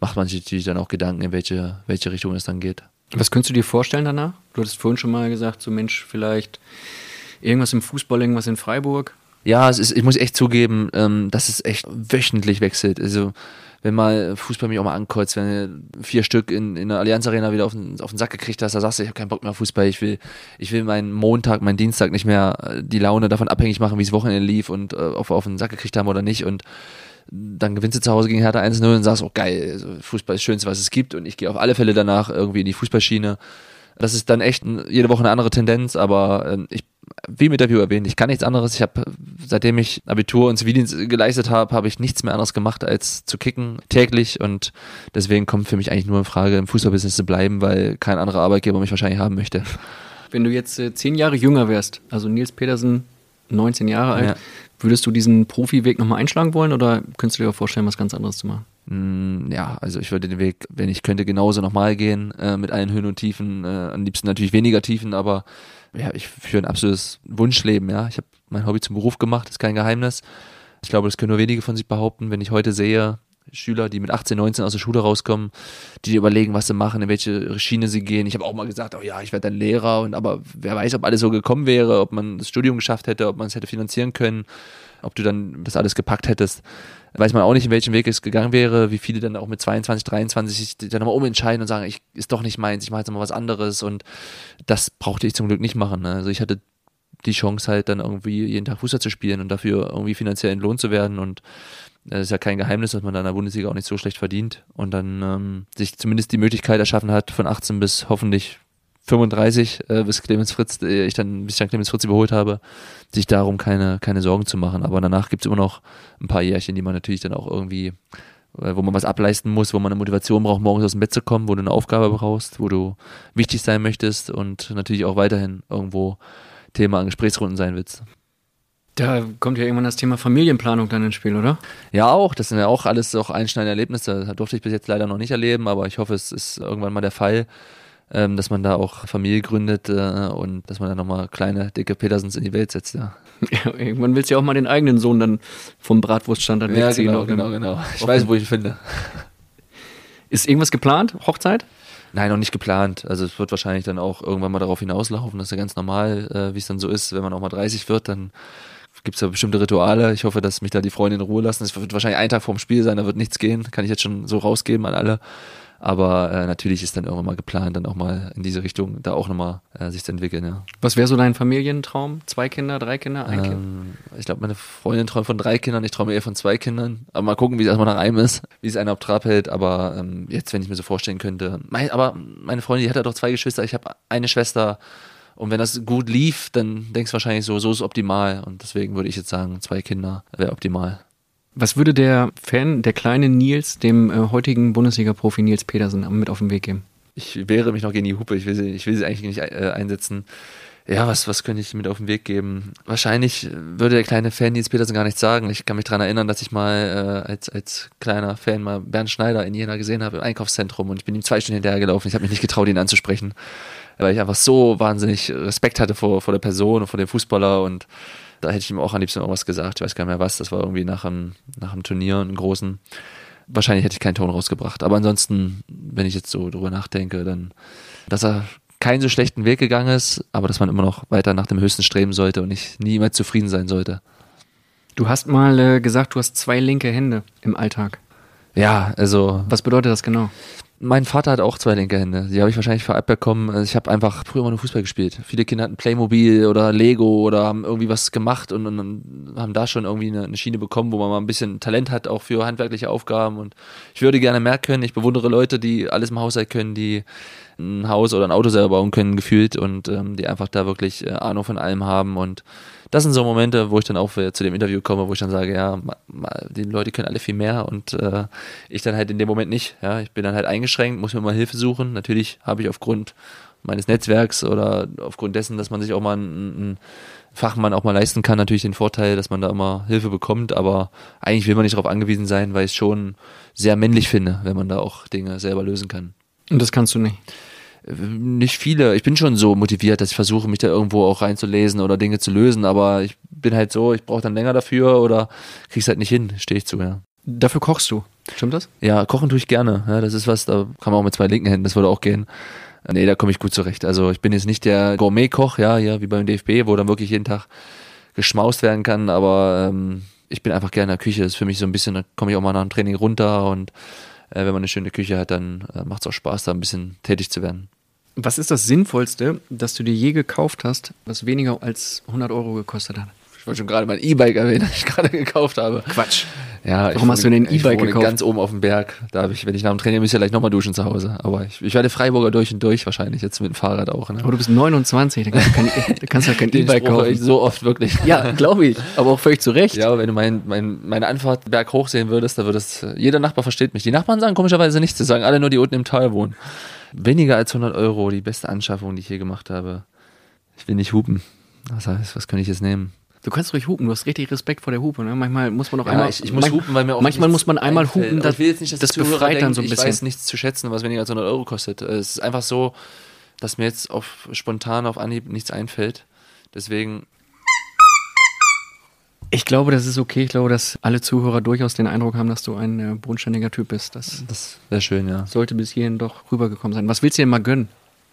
macht man sich natürlich dann auch Gedanken, in welche, welche Richtung es dann geht. Was könntest du dir vorstellen danach? Du hattest vorhin schon mal gesagt, so Mensch, vielleicht irgendwas im Fußball, irgendwas in Freiburg. Ja, es ist, ich muss echt zugeben, ähm, dass es echt wöchentlich wechselt. Also wenn mal Fußball mich auch mal ankotzt, wenn du vier Stück in, in der Allianz Arena wieder auf den, auf den Sack gekriegt hast, da sagst du, ich habe keinen Bock mehr auf Fußball, ich will, ich will meinen Montag, meinen Dienstag nicht mehr äh, die Laune davon abhängig machen, wie es Wochenende lief und äh, ob wir auf den Sack gekriegt haben oder nicht. Und dann gewinnst du zu Hause gegen Hertha 1-0 und sagst, oh geil, also Fußball ist das Schönste, was es gibt und ich gehe auf alle Fälle danach irgendwie in die Fußballschiene. Das ist dann echt jede Woche eine andere Tendenz, aber äh, ich, wie mit der View erwähnt, ich kann nichts anderes. Ich habe, seitdem ich Abitur und Zivildienst geleistet habe, habe ich nichts mehr anderes gemacht, als zu kicken täglich und deswegen kommt für mich eigentlich nur in Frage, im Fußballbusiness zu bleiben, weil kein anderer Arbeitgeber mich wahrscheinlich haben möchte. Wenn du jetzt äh, zehn Jahre jünger wärst, also Nils Petersen, 19 Jahre alt, ja. Würdest du diesen Profiweg nochmal einschlagen wollen oder könntest du dir auch vorstellen, was ganz anderes zu machen? Mm, ja, also ich würde den Weg, wenn ich könnte, genauso nochmal gehen, äh, mit allen Höhen und Tiefen. Äh, am liebsten natürlich weniger Tiefen, aber ja, ich führe ein absolutes Wunschleben, ja. Ich habe mein Hobby zum Beruf gemacht, ist kein Geheimnis. Ich glaube, das können nur wenige von sich behaupten. Wenn ich heute sehe, Schüler, die mit 18, 19 aus der Schule rauskommen, die überlegen, was sie machen, in welche Schiene sie gehen. Ich habe auch mal gesagt, oh ja, ich werde dann Lehrer und aber wer weiß, ob alles so gekommen wäre, ob man das Studium geschafft hätte, ob man es hätte finanzieren können, ob du dann das alles gepackt hättest. Weiß man auch nicht, in welchem Weg es gegangen wäre, wie viele dann auch mit 22, 23 sich dann nochmal umentscheiden und sagen, ich ist doch nicht meins, ich mache jetzt mal was anderes und das brauchte ich zum Glück nicht machen. Ne? Also ich hatte die Chance halt dann irgendwie jeden Tag Fußball zu spielen und dafür irgendwie finanziell entlohnt zu werden und es ist ja kein Geheimnis, dass man dann in der Bundesliga auch nicht so schlecht verdient und dann ähm, sich zumindest die Möglichkeit erschaffen hat, von 18 bis hoffentlich 35, äh, bis Clemens Fritz, äh, ich dann, bis ich dann Clemens Fritz überholt habe, sich darum keine, keine Sorgen zu machen. Aber danach gibt es immer noch ein paar Jährchen, die man natürlich dann auch irgendwie, äh, wo man was ableisten muss, wo man eine Motivation braucht, morgens aus dem Bett zu kommen, wo du eine Aufgabe brauchst, wo du wichtig sein möchtest und natürlich auch weiterhin irgendwo Thema an Gesprächsrunden sein willst. Da kommt ja irgendwann das Thema Familienplanung dann ins Spiel, oder? Ja, auch. Das sind ja auch alles auch einschneidende Erlebnisse. Das durfte ich bis jetzt leider noch nicht erleben, aber ich hoffe, es ist irgendwann mal der Fall, ähm, dass man da auch Familie gründet äh, und dass man da nochmal kleine, dicke Petersens in die Welt setzt, ja. ja irgendwann willst du ja auch mal den eigenen Sohn dann vom Bratwurststand dann ja, wegziehen. Genau, genau, genau. Ich weiß, wo ich ihn finde. Ist irgendwas geplant? Hochzeit? Nein, noch nicht geplant. Also es wird wahrscheinlich dann auch irgendwann mal darauf hinauslaufen. Das ist ja ganz normal, äh, wie es dann so ist. Wenn man auch mal 30 wird, dann gibt es ja bestimmte Rituale. Ich hoffe, dass mich da die Freunde in Ruhe lassen. Es wird wahrscheinlich ein Tag vorm Spiel sein, da wird nichts gehen. Kann ich jetzt schon so rausgeben an alle. Aber äh, natürlich ist dann irgendwann mal geplant, dann auch mal in diese Richtung da auch nochmal äh, sich zu entwickeln, ja. Was wäre so dein Familientraum? Zwei Kinder, drei Kinder, ein ähm, Kind? Ich glaube, meine Freundin träumt von drei Kindern, ich träume eher von zwei Kindern. Aber mal gucken, wie es erstmal nach einem ist, wie es einer auf Trab hält. Aber ähm, jetzt, wenn ich mir so vorstellen könnte, mein, aber meine Freundin, die hat ja doch zwei Geschwister, ich habe eine Schwester. Und wenn das gut lief, dann denkst du wahrscheinlich so, so ist optimal. Und deswegen würde ich jetzt sagen, zwei Kinder wäre optimal. Was würde der Fan, der kleine Nils, dem äh, heutigen Bundesliga-Profi Nils Petersen mit auf den Weg geben? Ich wehre mich noch gegen die Hupe, ich will sie, ich will sie eigentlich nicht äh, einsetzen. Ja, was, was könnte ich mit auf den Weg geben? Wahrscheinlich würde der kleine Fan Nils Petersen gar nichts sagen. Ich kann mich daran erinnern, dass ich mal äh, als, als kleiner Fan mal Bernd Schneider in Jena gesehen habe im Einkaufszentrum und ich bin ihm zwei Stunden hinterhergelaufen. Ich habe mich nicht getraut, ihn anzusprechen, weil ich einfach so wahnsinnig Respekt hatte vor, vor der Person und vor dem Fußballer und da hätte ich ihm auch am liebsten irgendwas gesagt. Ich weiß gar nicht mehr was. Das war irgendwie nach einem, nach einem Turnier, einem großen. Wahrscheinlich hätte ich keinen Ton rausgebracht. Aber ansonsten, wenn ich jetzt so drüber nachdenke, dann, dass er keinen so schlechten Weg gegangen ist, aber dass man immer noch weiter nach dem Höchsten streben sollte und nicht niemals zufrieden sein sollte. Du hast mal äh, gesagt, du hast zwei linke Hände im Alltag. Ja, also. Was bedeutet das genau? Mein Vater hat auch zwei linke Hände. Die habe ich wahrscheinlich vererbt bekommen. Also ich habe einfach früher immer nur Fußball gespielt. Viele Kinder hatten Playmobil oder Lego oder haben irgendwie was gemacht und, und, und haben da schon irgendwie eine, eine, Schiene bekommen, wo man mal ein bisschen Talent hat, auch für handwerkliche Aufgaben. Und ich würde gerne mehr können. Ich bewundere Leute, die alles im Haushalt können, die ein Haus oder ein Auto selber bauen können, gefühlt und ähm, die einfach da wirklich äh, Ahnung von allem haben und das sind so Momente, wo ich dann auch zu dem Interview komme, wo ich dann sage, ja, die Leute können alle viel mehr und äh, ich dann halt in dem Moment nicht. Ja, ich bin dann halt eingeschränkt, muss mir mal Hilfe suchen. Natürlich habe ich aufgrund meines Netzwerks oder aufgrund dessen, dass man sich auch mal einen, einen Fachmann auch mal leisten kann, natürlich den Vorteil, dass man da immer Hilfe bekommt, aber eigentlich will man nicht darauf angewiesen sein, weil ich es schon sehr männlich finde, wenn man da auch Dinge selber lösen kann. Und das kannst du nicht nicht viele. Ich bin schon so motiviert, dass ich versuche, mich da irgendwo auch reinzulesen oder Dinge zu lösen, aber ich bin halt so, ich brauche dann länger dafür oder krieg's halt nicht hin, stehe ich zu, ja. Dafür kochst du, stimmt das? Ja, kochen tue ich gerne. Ja, das ist was, da kann man auch mit zwei linken Händen, das würde auch gehen. Nee, da komme ich gut zurecht. Also ich bin jetzt nicht der Gourmet-Koch, ja, ja, wie beim DFB, wo dann wirklich jeden Tag geschmaust werden kann, aber ähm, ich bin einfach gerne in der Küche. Das ist für mich so ein bisschen, da komme ich auch mal nach dem Training runter und äh, wenn man eine schöne Küche hat, dann äh, macht es auch Spaß, da ein bisschen tätig zu werden. Was ist das Sinnvollste, das du dir je gekauft hast, was weniger als 100 Euro gekostet hat? Ich wollte schon gerade mein E-Bike erwähnen, das ich gerade gekauft habe. Quatsch. Ja, Warum hast du denn ein E-Bike gekauft? ganz oben auf dem Berg. Da habe ich, wenn ich nach dem Training müsste, gleich nochmal duschen zu Hause. Aber ich, ich werde Freiburger durch und durch wahrscheinlich, jetzt mit dem Fahrrad auch. Ne? Aber du bist 29, da kannst du kein, da kannst du kein E-Bike kaufen. Ich so oft wirklich. Ja, glaube ich. Aber auch völlig zu Recht. Ja, aber wenn du mein, mein, meine Anfahrt Berg hoch sehen würdest, da würdest, jeder Nachbar versteht mich. Die Nachbarn sagen komischerweise nichts, sie sagen alle nur, die unten im Tal wohnen. Weniger als 100 Euro, die beste Anschaffung, die ich hier gemacht habe. Ich will nicht hupen. Das heißt, was kann ich jetzt nehmen? Du kannst ruhig hupen, du hast richtig Respekt vor der Hupe. Ne? Manchmal muss man auch ja, einmal. Ich, ich muss hupen, weil mir auch Manchmal muss man einmal einfällt. hupen, das, ich will jetzt nicht, dass das befreit denken, dann so ein bisschen. Ich weiß nichts zu schätzen, was weniger als 100 Euro kostet. Es ist einfach so, dass mir jetzt auf spontan auf Anhieb nichts einfällt. Deswegen ich glaube, das ist okay. Ich glaube, dass alle Zuhörer durchaus den Eindruck haben, dass du ein äh, bodenständiger Typ bist. Das, das wäre schön, ja. Sollte bis hierhin doch rübergekommen sein. Was willst du dir mal gönnen?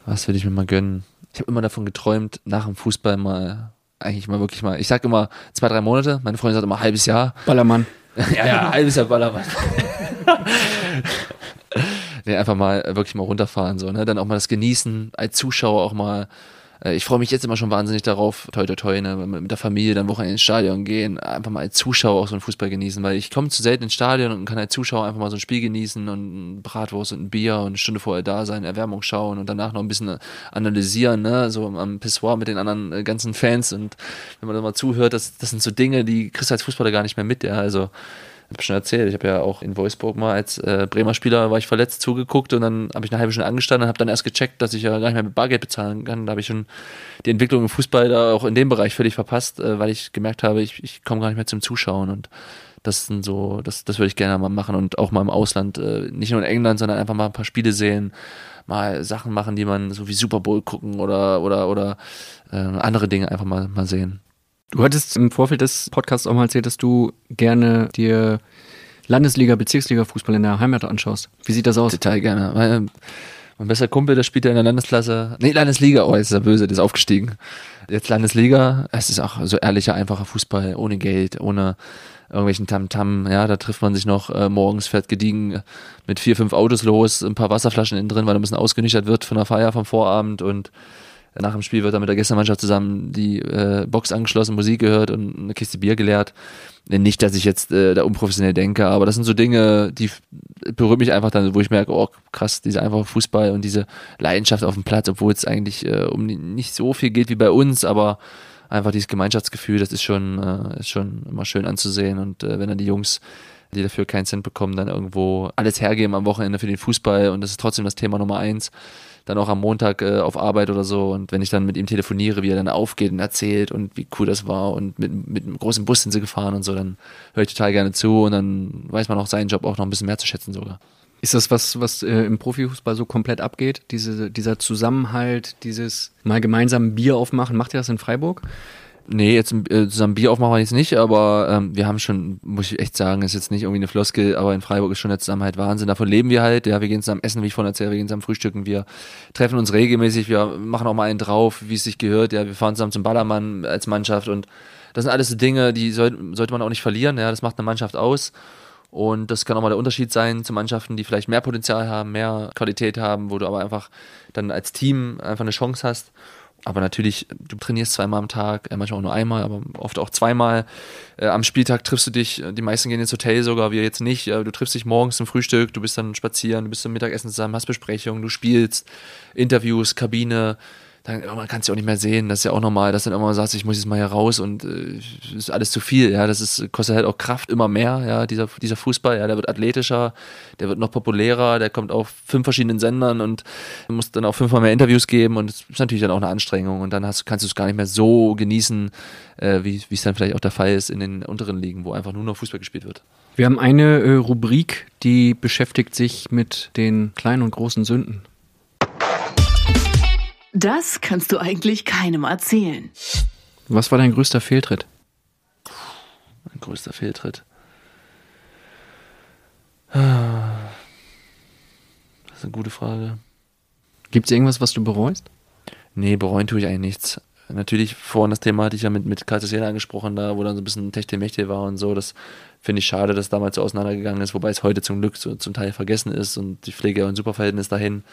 Was will ich mir mal gönnen? Ich habe immer davon geträumt, nach dem Fußball mal, eigentlich mal wirklich mal, ich sag immer zwei, drei Monate. Meine Freundin sagt immer halbes Jahr. Ballermann. ja, ja, halbes Jahr Ballermann. nee, einfach mal wirklich mal runterfahren, so, ne? Dann auch mal das genießen, als Zuschauer auch mal ich freue mich jetzt immer schon wahnsinnig darauf, toi toi toi, ne, mit der Familie dann Wochenende ins Stadion gehen, einfach mal als Zuschauer auch so einen Fußball genießen, weil ich komme zu selten ins Stadion und kann als Zuschauer einfach mal so ein Spiel genießen und ein Bratwurst und ein Bier und eine Stunde vorher da sein, Erwärmung schauen und danach noch ein bisschen analysieren, ne, so am Pissoir mit den anderen äh, ganzen Fans und wenn man da mal zuhört, das, das sind so Dinge, die kriegst du als Fußballer gar nicht mehr mit, ja, also habe schon erzählt, ich habe ja auch in Wolfsburg mal als äh, Bremer Spieler war ich verletzt zugeguckt und dann habe ich eine halbe Stunde angestanden und habe dann erst gecheckt, dass ich ja gar nicht mehr mit Bargeld bezahlen kann. Da habe ich schon die Entwicklung im Fußball da auch in dem Bereich völlig verpasst, äh, weil ich gemerkt habe, ich, ich komme gar nicht mehr zum Zuschauen und das sind so, das, das würde ich gerne mal machen und auch mal im Ausland, äh, nicht nur in England, sondern einfach mal ein paar Spiele sehen, mal Sachen machen, die man so wie Super Bowl gucken oder oder oder äh, andere Dinge einfach mal mal sehen. Du hattest im Vorfeld des Podcasts auch mal erzählt, dass du gerne dir Landesliga, Bezirksliga Fußball in der Heimat anschaust. Wie sieht das aus? Total gerne. Mein, mein bester Kumpel, der spielt ja in der Landesklasse. Nee, Landesliga. Oh, jetzt ist er böse, der ist aufgestiegen. Jetzt Landesliga. Es ist auch so ehrlicher, einfacher Fußball, ohne Geld, ohne irgendwelchen Tamtam. -Tam. Ja, da trifft man sich noch äh, morgens, fährt gediegen mit vier, fünf Autos los, ein paar Wasserflaschen innen drin, weil ein bisschen ausgenüchtert wird von der Feier vom Vorabend und nach dem Spiel wird dann mit der Gästemannschaft zusammen die äh, Box angeschlossen, Musik gehört und eine Kiste Bier geleert. Nicht, dass ich jetzt äh, da unprofessionell denke, aber das sind so Dinge, die berühren mich einfach dann, wo ich merke, oh krass, dieser einfache Fußball und diese Leidenschaft auf dem Platz, obwohl es eigentlich äh, um nicht so viel geht wie bei uns, aber einfach dieses Gemeinschaftsgefühl, das ist schon, äh, ist schon immer schön anzusehen. Und äh, wenn dann die Jungs, die dafür keinen Cent bekommen, dann irgendwo alles hergeben am Wochenende für den Fußball und das ist trotzdem das Thema Nummer eins dann auch am Montag äh, auf Arbeit oder so. Und wenn ich dann mit ihm telefoniere, wie er dann aufgeht und erzählt und wie cool das war und mit, mit einem großen Bus sind sie gefahren und so, dann höre ich total gerne zu und dann weiß man auch seinen Job auch noch ein bisschen mehr zu schätzen sogar. Ist das was, was äh, im Profifußball so komplett abgeht? Diese, dieser Zusammenhalt, dieses mal gemeinsam Bier aufmachen, macht ihr das in Freiburg? Nee, jetzt äh, zusammen Bier aufmachen wir jetzt nicht, aber ähm, wir haben schon, muss ich echt sagen, ist jetzt nicht irgendwie eine Floskel, aber in Freiburg ist schon der Zusammenhalt Wahnsinn. Davon leben wir halt. Ja, wir gehen zusammen essen, wie ich vorhin erzählt, wir gehen zusammen frühstücken, wir treffen uns regelmäßig, wir machen auch mal einen drauf, wie es sich gehört. Ja, wir fahren zusammen zum Ballermann als Mannschaft und das sind alles Dinge, die soll, sollte man auch nicht verlieren. Ja, das macht eine Mannschaft aus. Und das kann auch mal der Unterschied sein zu Mannschaften, die vielleicht mehr Potenzial haben, mehr Qualität haben, wo du aber einfach dann als Team einfach eine Chance hast. Aber natürlich, du trainierst zweimal am Tag, äh, manchmal auch nur einmal, aber oft auch zweimal. Äh, am Spieltag triffst du dich, die meisten gehen ins Hotel sogar, wir jetzt nicht. du triffst dich morgens zum Frühstück, du bist dann spazieren, du bist zum Mittagessen zusammen, hast Besprechungen, du spielst, Interviews, Kabine, dann man kann es ja auch nicht mehr sehen. Das ist ja auch normal, dass dann immer sagst, ich muss jetzt mal hier raus und äh, ist alles zu viel. Ja, das ist, kostet halt auch Kraft immer mehr. Ja, dieser, dieser Fußball, ja, der wird athletischer, der wird noch populärer, der kommt auf fünf verschiedenen Sendern und muss dann auch fünfmal mehr Interviews geben und das ist natürlich dann auch eine Anstrengung und dann hast, kannst du es gar nicht mehr so genießen, äh, wie es dann vielleicht auch der Fall ist in den unteren Ligen, wo einfach nur noch Fußball gespielt wird. Wir haben eine äh, Rubrik, die beschäftigt sich mit den kleinen und großen Sünden. Das kannst du eigentlich keinem erzählen. Was war dein größter Fehltritt? Mein größter Fehltritt. Das ist eine gute Frage. Gibt es irgendwas, was du bereust? Nee, bereuen tue ich eigentlich nichts. Natürlich, vorhin das Thema hatte ich ja mit, mit Cartesiana angesprochen, da wo dann so ein bisschen Techtelmechtel war und so. Das finde ich schade, dass damals so auseinandergegangen ist, wobei es heute zum Glück so, zum Teil vergessen ist und die Pflege ja ein super Verhältnis dahin.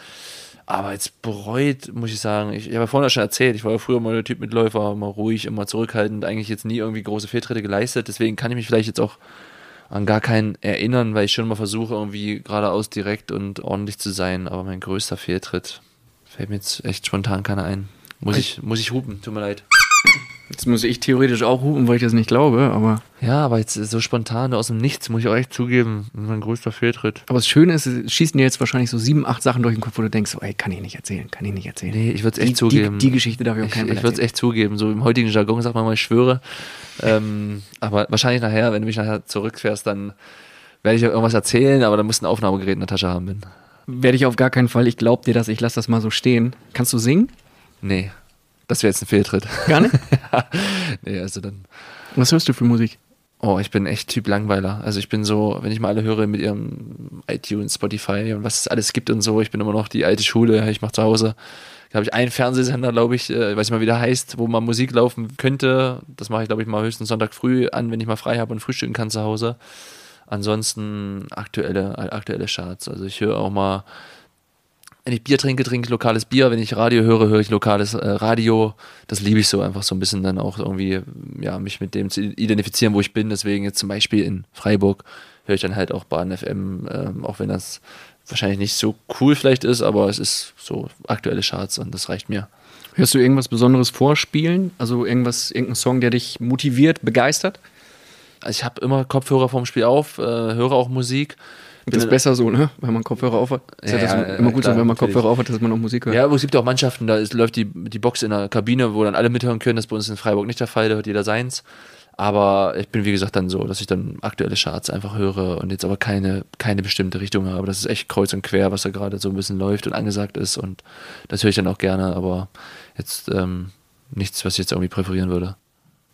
Aber jetzt bereut, muss ich sagen, ich, ich habe ja vorhin schon erzählt, ich war ja früher mal der Typ Mitläufer, immer ruhig, immer zurückhaltend, eigentlich jetzt nie irgendwie große Fehltritte geleistet. Deswegen kann ich mich vielleicht jetzt auch an gar keinen erinnern, weil ich schon mal versuche, irgendwie geradeaus direkt und ordentlich zu sein. Aber mein größter Fehltritt fällt mir jetzt echt spontan keiner ein. Muss ich, muss ich hupen, tut mir leid. Jetzt muss ich theoretisch auch hupen, weil ich das nicht glaube, aber. Ja, aber jetzt so spontan aus dem Nichts, muss ich auch echt zugeben, mein größter Fehltritt. Aber das Schöne ist, es schießen dir jetzt wahrscheinlich so sieben, acht Sachen durch den Kopf, wo du denkst, oh, ey, kann ich nicht erzählen, kann ich nicht erzählen. Nee, ich würde es echt die, zugeben. Die, die, Geschichte darf ich auch keinem Ich, ich würde es echt zugeben. So im heutigen Jargon sagt man mal, ich schwöre. ähm, aber wahrscheinlich nachher, wenn du mich nachher zurückfährst, dann werde ich irgendwas erzählen, aber dann musst du ein Aufnahmegerät in der Tasche haben. Bin. Werde ich auf gar keinen Fall. Ich glaube dir das, ich lasse das mal so stehen. Kannst du singen? Nee. Das wäre jetzt ein Fehltritt. Gar nicht? nee, also dann. Was hörst du für Musik? Oh, ich bin echt Typ Langweiler. Also ich bin so, wenn ich mal alle höre mit ihrem iTunes, Spotify und was es alles gibt und so, ich bin immer noch die alte Schule. Ich mache zu Hause, da habe ich einen Fernsehsender, glaube ich, äh, weiß nicht mal, wie der heißt, wo mal Musik laufen könnte. Das mache ich, glaube ich, mal höchstens Sonntag früh an, wenn ich mal frei habe und frühstücken kann zu Hause. Ansonsten aktuelle, aktuelle Charts. Also ich höre auch mal wenn ich Bier trinke, trinke ich lokales Bier. Wenn ich Radio höre, höre ich lokales äh, Radio. Das liebe ich so einfach so ein bisschen dann auch irgendwie, ja, mich mit dem zu identifizieren, wo ich bin. Deswegen jetzt zum Beispiel in Freiburg höre ich dann halt auch Bahn FM, ähm, auch wenn das wahrscheinlich nicht so cool vielleicht ist, aber es ist so aktuelle Charts und das reicht mir. Hörst du irgendwas Besonderes vorspielen? Also irgendwas, irgendein Song, der dich motiviert, begeistert? Also ich habe immer Kopfhörer vorm Spiel auf, äh, höre auch Musik. Das ist besser so, ne? Wenn man Kopfhörer auf hat. Ist ja, ja, ja immer gut klar, so, wenn man natürlich. Kopfhörer auf hat, dass man auch Musik hört. Ja, aber es gibt ja auch Mannschaften, da ist, läuft die, die Box in der Kabine, wo dann alle mithören können. Das ist bei uns in Freiburg nicht der Fall, da hört jeder seins. Aber ich bin, wie gesagt, dann so, dass ich dann aktuelle Charts einfach höre und jetzt aber keine, keine bestimmte Richtung habe. Das ist echt kreuz und quer, was da gerade so ein bisschen läuft und angesagt ist. Und das höre ich dann auch gerne, aber jetzt ähm, nichts, was ich jetzt irgendwie präferieren würde.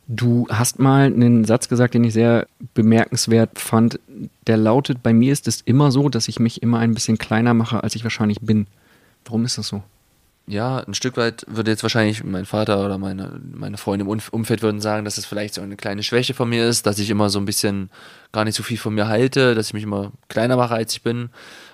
Du hast mal einen Satz gesagt, den ich sehr bemerkenswert fand. Der lautet, bei mir ist es immer so, dass ich mich immer ein bisschen kleiner mache, als ich wahrscheinlich bin. Warum ist das so? Ja, ein Stück weit würde jetzt wahrscheinlich mein Vater oder meine, meine Freunde im Umfeld würden sagen, dass es das vielleicht so eine kleine Schwäche von mir ist, dass ich immer so ein bisschen gar nicht so viel von mir halte, dass ich mich immer kleiner mache, als ich bin.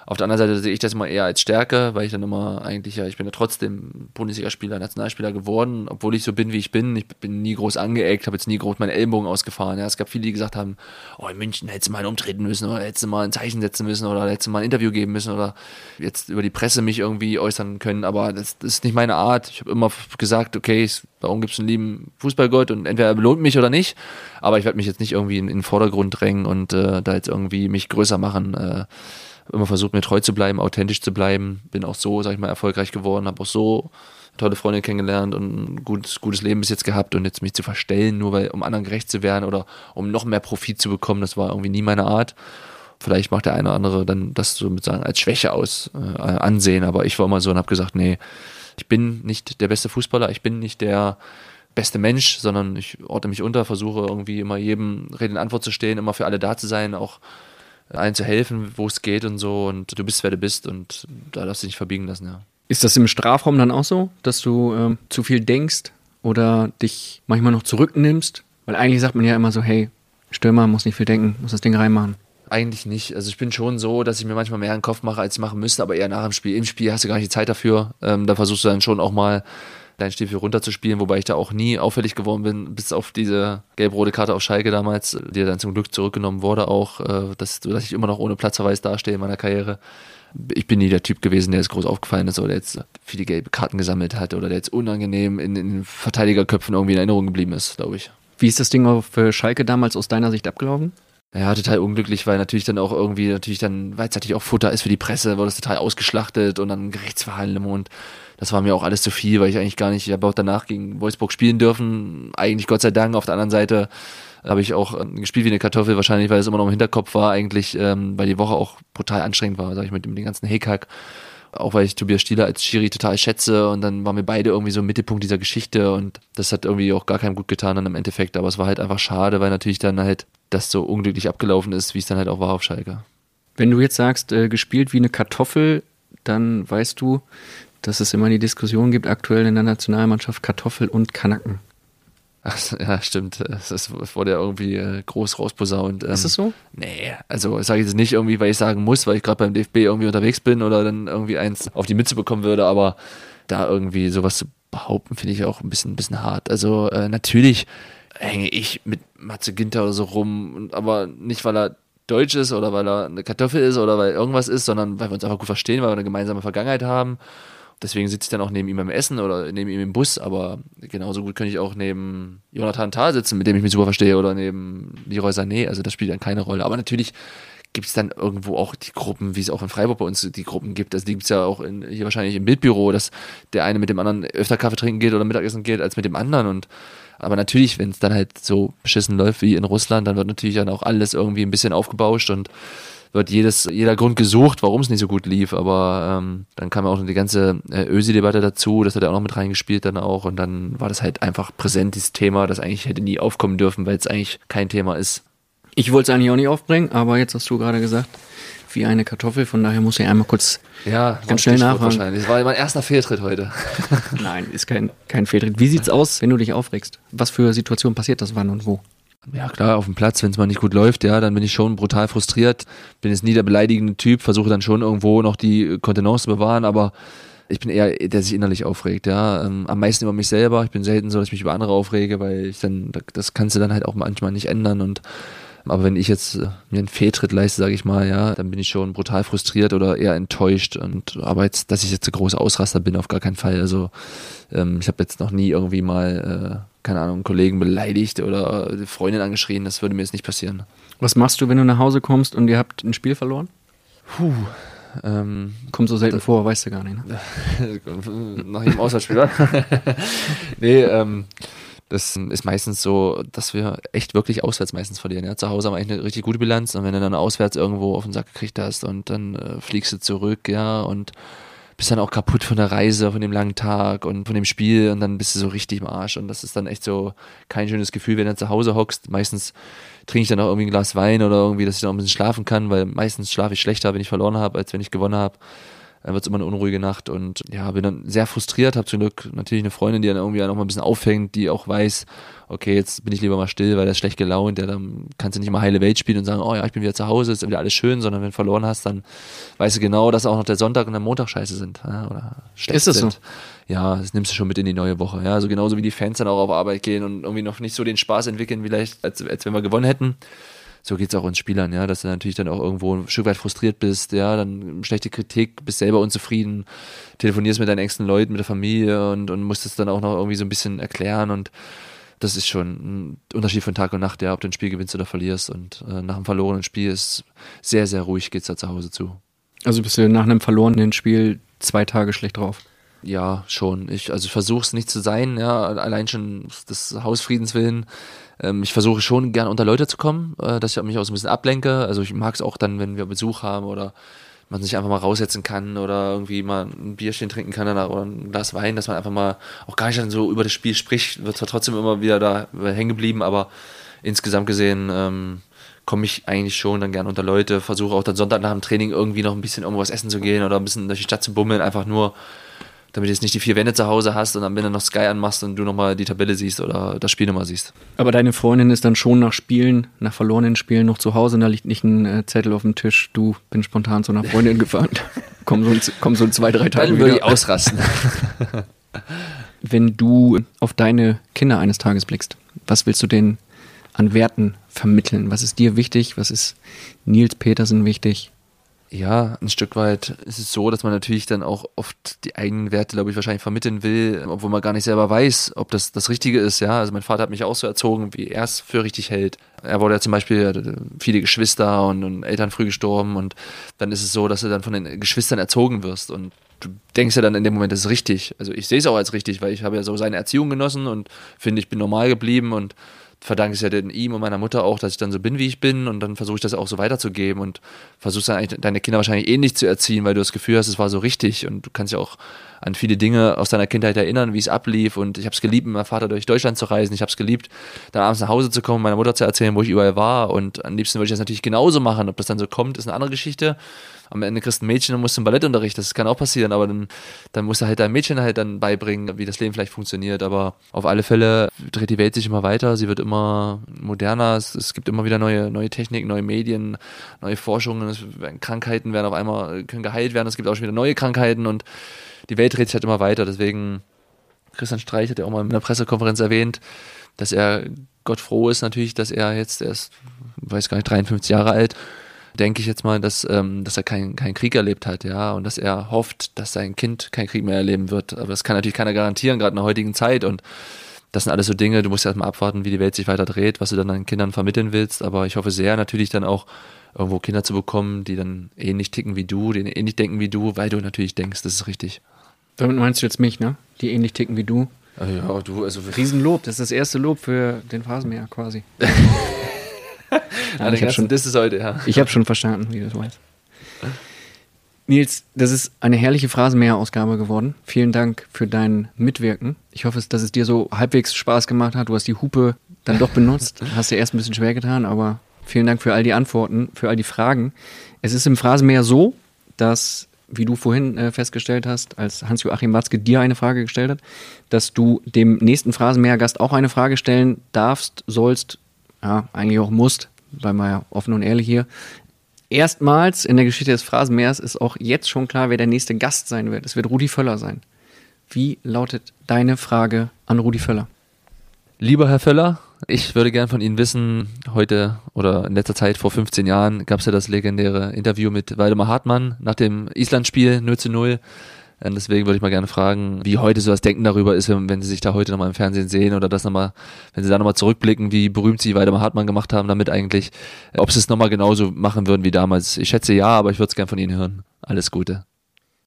Auf der anderen Seite sehe ich das immer eher als Stärke, weil ich dann immer eigentlich, ja, ich bin ja trotzdem Bundesligaspieler, Nationalspieler geworden, obwohl ich so bin, wie ich bin. Ich bin nie groß angeeckt, habe jetzt nie groß meinen Ellenbogen ausgefahren. Ja, es gab viele, die gesagt haben, oh, in München hättest du mal umtreten müssen oder hättest du mal ein Zeichen setzen müssen oder hättest du mal ein Interview geben müssen oder jetzt über die Presse mich irgendwie äußern können. Aber das, das ist nicht meine Art. Ich habe immer gesagt, okay, warum gibt es einen lieben Fußballgott und entweder er belohnt mich oder nicht. Aber ich werde mich jetzt nicht irgendwie in, in den Vordergrund drängen und äh, da jetzt irgendwie mich größer machen. Äh, immer versucht, mir treu zu bleiben, authentisch zu bleiben. Bin auch so, sag ich mal, erfolgreich geworden, habe auch so tolle Freunde kennengelernt und ein gutes, gutes Leben bis jetzt gehabt und jetzt mich zu verstellen, nur weil, um anderen gerecht zu werden oder um noch mehr Profit zu bekommen, das war irgendwie nie meine Art. Vielleicht macht der eine oder andere dann das so mit sagen als Schwäche aus äh, ansehen, aber ich war immer so und habe gesagt, nee, ich bin nicht der beste Fußballer, ich bin nicht der beste Mensch, sondern ich orte mich unter, versuche irgendwie immer jedem Rede in Antwort zu stehen, immer für alle da zu sein, auch allen zu helfen, wo es geht und so. Und du bist, wer du bist und da darfst du dich nicht verbiegen lassen, ja. Ist das im Strafraum dann auch so, dass du ähm, zu viel denkst oder dich manchmal noch zurücknimmst? Weil eigentlich sagt man ja immer so, hey, Stürmer muss nicht viel denken, muss das Ding reinmachen. eigentlich nicht. Also ich bin schon so, dass ich mir manchmal mehr einen Kopf mache, als ich machen müsste, aber eher nach dem Spiel. Im Spiel hast du gar nicht die Zeit dafür. Ähm, da versuchst du dann schon auch mal deinen Stiefel runterzuspielen, wobei ich da auch nie auffällig geworden bin, bis auf diese gelb-rote Karte auf Schalke damals, die dann zum Glück zurückgenommen wurde, auch, äh, dass, dass ich immer noch ohne Platzverweis dastehe in meiner Karriere. Ich bin nie der Typ gewesen, der jetzt groß aufgefallen ist oder der jetzt viele gelbe Karten gesammelt hat oder der jetzt unangenehm in, in Verteidigerköpfen irgendwie in Erinnerung geblieben ist, glaube ich. Wie ist das Ding auf Schalke damals aus deiner Sicht abgelaufen? Ja, total unglücklich, weil natürlich dann auch irgendwie, natürlich dann, weil es natürlich auch Futter ist für die Presse, wurde es total ausgeschlachtet und dann Gerichtsverhandlungen und das war mir auch alles zu viel, weil ich eigentlich gar nicht, ich habe auch danach gegen Wolfsburg spielen dürfen, eigentlich Gott sei Dank. Auf der anderen Seite habe ich auch ähm, gespielt wie eine Kartoffel, wahrscheinlich, weil es immer noch im Hinterkopf war, eigentlich, ähm, weil die Woche auch brutal anstrengend war, sag ich, mit dem den ganzen Hickhack. Auch weil ich Tobias Stieler als Schiri total schätze und dann waren wir beide irgendwie so im Mittelpunkt dieser Geschichte und das hat irgendwie auch gar keinem gut getan dann im Endeffekt. Aber es war halt einfach schade, weil natürlich dann halt das so unglücklich abgelaufen ist, wie es dann halt auch war auf Schalke. Wenn du jetzt sagst, äh, gespielt wie eine Kartoffel, dann weißt du, dass es immer die Diskussion gibt, aktuell in der Nationalmannschaft Kartoffel und Kanacken. Ach, ja, stimmt. Das wurde ja irgendwie äh, groß rausposaunt. Ähm, ist es so? Nee, also sage ich jetzt nicht irgendwie, weil ich sagen muss, weil ich gerade beim DFB irgendwie unterwegs bin oder dann irgendwie eins auf die Mütze bekommen würde, aber da irgendwie sowas zu behaupten, finde ich auch ein bisschen, ein bisschen hart. Also äh, natürlich hänge ich mit Matze Ginter oder so rum, aber nicht, weil er deutsch ist oder weil er eine Kartoffel ist oder weil irgendwas ist, sondern weil wir uns einfach gut verstehen, weil wir eine gemeinsame Vergangenheit haben. Deswegen sitze ich dann auch neben ihm beim Essen oder neben ihm im Bus, aber genauso gut könnte ich auch neben Jonathan Thal sitzen, mit dem ich mich super verstehe, oder neben Leroy Sané. Also das spielt dann keine Rolle. Aber natürlich gibt es dann irgendwo auch die Gruppen, wie es auch in Freiburg bei uns die Gruppen gibt. Also die gibt es ja auch in, hier wahrscheinlich im Bildbüro, dass der eine mit dem anderen öfter Kaffee trinken geht oder Mittagessen geht als mit dem anderen. Und aber natürlich, wenn es dann halt so beschissen läuft wie in Russland, dann wird natürlich dann auch alles irgendwie ein bisschen aufgebauscht und wird jedes, jeder Grund gesucht, warum es nicht so gut lief. Aber ähm, dann kam auch die ganze äh, Ösi-Debatte dazu, das hat er auch noch mit reingespielt dann auch. Und dann war das halt einfach präsent, dieses Thema, das eigentlich hätte nie aufkommen dürfen, weil es eigentlich kein Thema ist. Ich wollte es eigentlich auch nicht aufbringen, aber jetzt hast du gerade gesagt, wie eine Kartoffel, von daher muss ich einmal kurz ja, ganz schnell nachfragen. Das war mein erster Fehltritt heute. Nein, ist kein, kein Fehltritt. Wie sieht's aus, wenn du dich aufregst? Was für Situationen passiert das wann und wo? Ja, klar, auf dem Platz, wenn es mal nicht gut läuft, ja, dann bin ich schon brutal frustriert. Bin jetzt nie der beleidigende Typ, versuche dann schon irgendwo noch die Kontenance zu bewahren, aber ich bin eher, der sich innerlich aufregt, ja. Ähm, am meisten über mich selber. Ich bin selten so, dass ich mich über andere aufrege, weil ich dann, das kannst du dann halt auch manchmal nicht ändern und aber wenn ich jetzt äh, mir einen Fehltritt leiste, sage ich mal, ja, dann bin ich schon brutal frustriert oder eher enttäuscht. Und aber jetzt, dass ich jetzt ein großer Ausraster bin, auf gar keinen Fall. Also ähm, ich habe jetzt noch nie irgendwie mal, äh, keine Ahnung, Kollegen beleidigt oder Freundin angeschrien. Das würde mir jetzt nicht passieren. Was machst du, wenn du nach Hause kommst und ihr habt ein Spiel verloren? Puh. Ähm, Kommt so selten vor, weißt du gar nicht, ne? nach jedem Auswärtsspiel, nee, ähm, das ist meistens so, dass wir echt wirklich auswärts meistens verlieren. Ja, zu Hause haben wir eigentlich eine richtig gute Bilanz und wenn du dann auswärts irgendwo auf den Sack gekriegt hast und dann äh, fliegst du zurück, ja, und bist dann auch kaputt von der Reise, von dem langen Tag und von dem Spiel und dann bist du so richtig im Arsch und das ist dann echt so kein schönes Gefühl, wenn du zu Hause hockst. Meistens trinke ich dann auch irgendwie ein Glas Wein oder irgendwie, dass ich dann auch ein bisschen schlafen kann, weil meistens schlafe ich schlechter, wenn ich verloren habe, als wenn ich gewonnen habe dann wird es immer eine unruhige Nacht und ja, bin dann sehr frustriert, habe zum Glück natürlich eine Freundin, die dann irgendwie auch mal ein bisschen auffängt, die auch weiß, okay, jetzt bin ich lieber mal still, weil der ist schlecht gelaunt, ja, dann kannst du nicht mal heile Welt spielen und sagen, oh ja, ich bin wieder zu Hause, ist wieder alles schön, sondern wenn du verloren hast, dann weißt du genau, dass auch noch der Sonntag und der Montag scheiße sind ja, oder schlecht ist das sind. so? Ja, das nimmst du schon mit in die neue Woche. Ja, also genauso wie die Fans dann auch auf Arbeit gehen und irgendwie noch nicht so den Spaß entwickeln, vielleicht, als, als wenn wir gewonnen hätten so geht es auch uns Spielern, ja, dass du natürlich dann auch irgendwo ein Stück weit frustriert bist, ja, dann schlechte Kritik, bist selber unzufrieden, telefonierst mit deinen engsten Leuten, mit der Familie und, und musst es dann auch noch irgendwie so ein bisschen erklären und das ist schon ein Unterschied von Tag und Nacht, ja, ob du ein Spiel gewinnst oder verlierst und äh, nach einem verlorenen Spiel ist sehr, sehr ruhig, geht es da zu Hause zu. Also bist du nach einem verlorenen Spiel zwei Tage schlecht drauf? Ja, schon. Ich, also ich versuche es nicht zu sein, ja, allein schon des Hausfriedens willen ähm, ich versuche schon gern unter Leute zu kommen, äh, dass ich mich auch so ein bisschen ablenke. Also ich mag es auch dann, wenn wir Besuch haben oder man sich einfach mal raussetzen kann oder irgendwie mal ein Bierchen trinken kann oder ein Glas Wein, dass man einfach mal auch gar nicht dann so über das Spiel spricht, wird zwar trotzdem immer wieder da hängen geblieben, aber insgesamt gesehen ähm, komme ich eigentlich schon dann gern unter Leute, versuche auch dann Sonntag nach dem Training irgendwie noch ein bisschen irgendwas essen zu gehen oder ein bisschen durch die Stadt zu bummeln, einfach nur damit du jetzt nicht die vier Wände zu Hause hast und am Ende noch Sky anmachst und du nochmal die Tabelle siehst oder das Spiel nochmal siehst. Aber deine Freundin ist dann schon nach Spielen, nach verlorenen Spielen noch zu Hause und da liegt nicht ein äh, Zettel auf dem Tisch, du bin spontan zu einer Freundin gefahren. komm, so in, komm so in zwei, drei Tagen Dann würde ich ausrasten. Wenn du auf deine Kinder eines Tages blickst, was willst du denen an Werten vermitteln? Was ist dir wichtig? Was ist Nils Petersen wichtig? Ja, ein Stück weit ist es so, dass man natürlich dann auch oft die eigenen Werte, glaube ich, wahrscheinlich vermitteln will, obwohl man gar nicht selber weiß, ob das das Richtige ist. Ja, also mein Vater hat mich auch so erzogen, wie er es für richtig hält. Er wurde ja zum Beispiel viele Geschwister und, und Eltern früh gestorben und dann ist es so, dass du dann von den Geschwistern erzogen wirst und du denkst ja dann in dem Moment, das ist richtig. Also ich sehe es auch als richtig, weil ich habe ja so seine Erziehung genossen und finde, ich bin normal geblieben und verdanke es ja denn ihm und meiner Mutter auch, dass ich dann so bin, wie ich bin und dann versuche ich das auch so weiterzugeben und versuchst dann eigentlich deine Kinder wahrscheinlich ähnlich zu erziehen, weil du das Gefühl hast, es war so richtig und du kannst ja auch an viele Dinge aus deiner Kindheit erinnern, wie es ablief und ich habe es geliebt, mit meinem Vater durch Deutschland zu reisen, ich habe es geliebt, dann abends nach Hause zu kommen, meiner Mutter zu erzählen, wo ich überall war und am liebsten würde ich das natürlich genauso machen, ob das dann so kommt, ist eine andere Geschichte. Am Ende kriegst du ein Mädchen und musst zum Ballettunterricht, das kann auch passieren, aber dann, dann musst du halt dein Mädchen halt dann beibringen, wie das Leben vielleicht funktioniert, aber auf alle Fälle dreht die Welt sich immer weiter, sie wird immer moderner, es, es gibt immer wieder neue, neue Techniken, neue Medien, neue Forschungen, werden Krankheiten werden auf einmal, können geheilt werden, es gibt auch schon wieder neue Krankheiten und die Welt dreht sich halt immer weiter, deswegen Christian Streich hat ja auch mal in einer Pressekonferenz erwähnt, dass er Gott froh ist natürlich, dass er jetzt, er ist, weiß gar nicht, 53 Jahre alt, denke ich jetzt mal, dass, ähm, dass er keinen keinen Krieg erlebt hat, ja, und dass er hofft, dass sein Kind keinen Krieg mehr erleben wird. Aber das kann natürlich keiner garantieren, gerade in der heutigen Zeit. Und das sind alles so Dinge, du musst erst mal abwarten, wie die Welt sich weiter dreht, was du dann deinen Kindern vermitteln willst. Aber ich hoffe sehr, natürlich dann auch irgendwo Kinder zu bekommen, die dann ähnlich ticken wie du, die ähnlich denken wie du, weil du natürlich denkst, das ist richtig. Damit meinst du jetzt mich, ne? Die ähnlich ticken wie du. Ja, du, also Riesenlob, das ist das erste Lob für den Phrasenmäher quasi. ja, ich habe schon, das ist heute, ja. ich hab schon verstanden, wie du das weißt. Nils, das ist eine herrliche Phrasenmäher-Ausgabe geworden. Vielen Dank für dein Mitwirken. Ich hoffe, dass es dir so halbwegs Spaß gemacht hat. Du hast die Hupe dann doch benutzt. Hast dir erst ein bisschen schwer getan, aber vielen Dank für all die Antworten, für all die Fragen. Es ist im Phrasenmäher so, dass, wie du vorhin äh, festgestellt hast, als Hans-Joachim Watzke dir eine Frage gestellt hat, dass du dem nächsten Phrasenmäher-Gast auch eine Frage stellen darfst, sollst, ja, eigentlich auch musst, weil man ja offen und ehrlich hier. Erstmals in der Geschichte des Phrasenmeers ist auch jetzt schon klar, wer der nächste Gast sein wird. Es wird Rudi Völler sein. Wie lautet deine Frage an Rudi Völler? Lieber Herr Völler, ich würde gern von Ihnen wissen, heute oder in letzter Zeit vor 15 Jahren gab es ja das legendäre Interview mit Waldemar Hartmann nach dem Island-Spiel 0 zu 0. Und deswegen würde ich mal gerne fragen, wie heute so das Denken darüber ist, wenn, Sie sich da heute nochmal im Fernsehen sehen oder das nochmal, wenn Sie da nochmal zurückblicken, wie berühmt Sie Waldemar Hartmann gemacht haben damit eigentlich, ob Sie es nochmal genauso machen würden wie damals. Ich schätze ja, aber ich würde es gern von Ihnen hören. Alles Gute.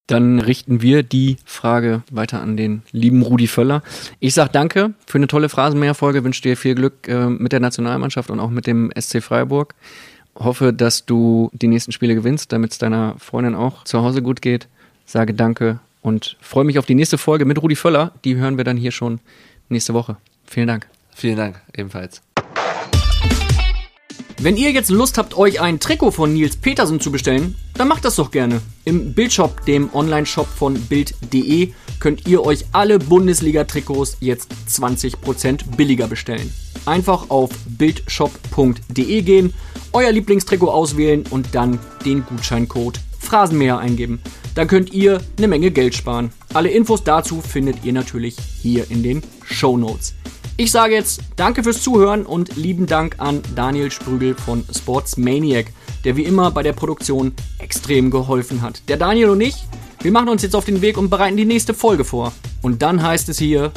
Dann richten wir die Frage weiter an den lieben Rudi Völler. Ich sag danke für eine tolle Phrasenmäher-Folge, wünsche dir viel Glück äh, mit der Nationalmannschaft und auch mit dem SC Freiburg. Hoffe, dass du die nächsten Spiele gewinnst, damit es deiner Freundin auch zu Hause gut geht. Sage danke und freue mich auf die nächste Folge mit Rudi Völler. Die hören wir dann hier schon nächste Woche. Vielen Dank. Vielen Dank, ebenfalls. Wenn ihr jetzt Lust habt, euch ein Trikot von Nils Petersen zu bestellen, dann macht das doch gerne. Im Bildshop, dem Online-Shop von Bild.de, könnt ihr euch alle Bundesliga-Trikots jetzt 20% billiger bestellen. Einfach auf bildshop.de gehen, euer Lieblingstrikot auswählen und dann den Gutscheincode Phrasenmäher eingeben. Dann könnt ihr eine Menge Geld sparen. Alle Infos dazu findet ihr natürlich hier in den Show Notes. Ich sage jetzt danke fürs Zuhören und lieben Dank an Daniel Sprügel von Sports Maniac, der wie immer bei der Produktion extrem geholfen hat. Der Daniel und ich, wir machen uns jetzt auf den Weg und bereiten die nächste Folge vor. Und dann heißt es hier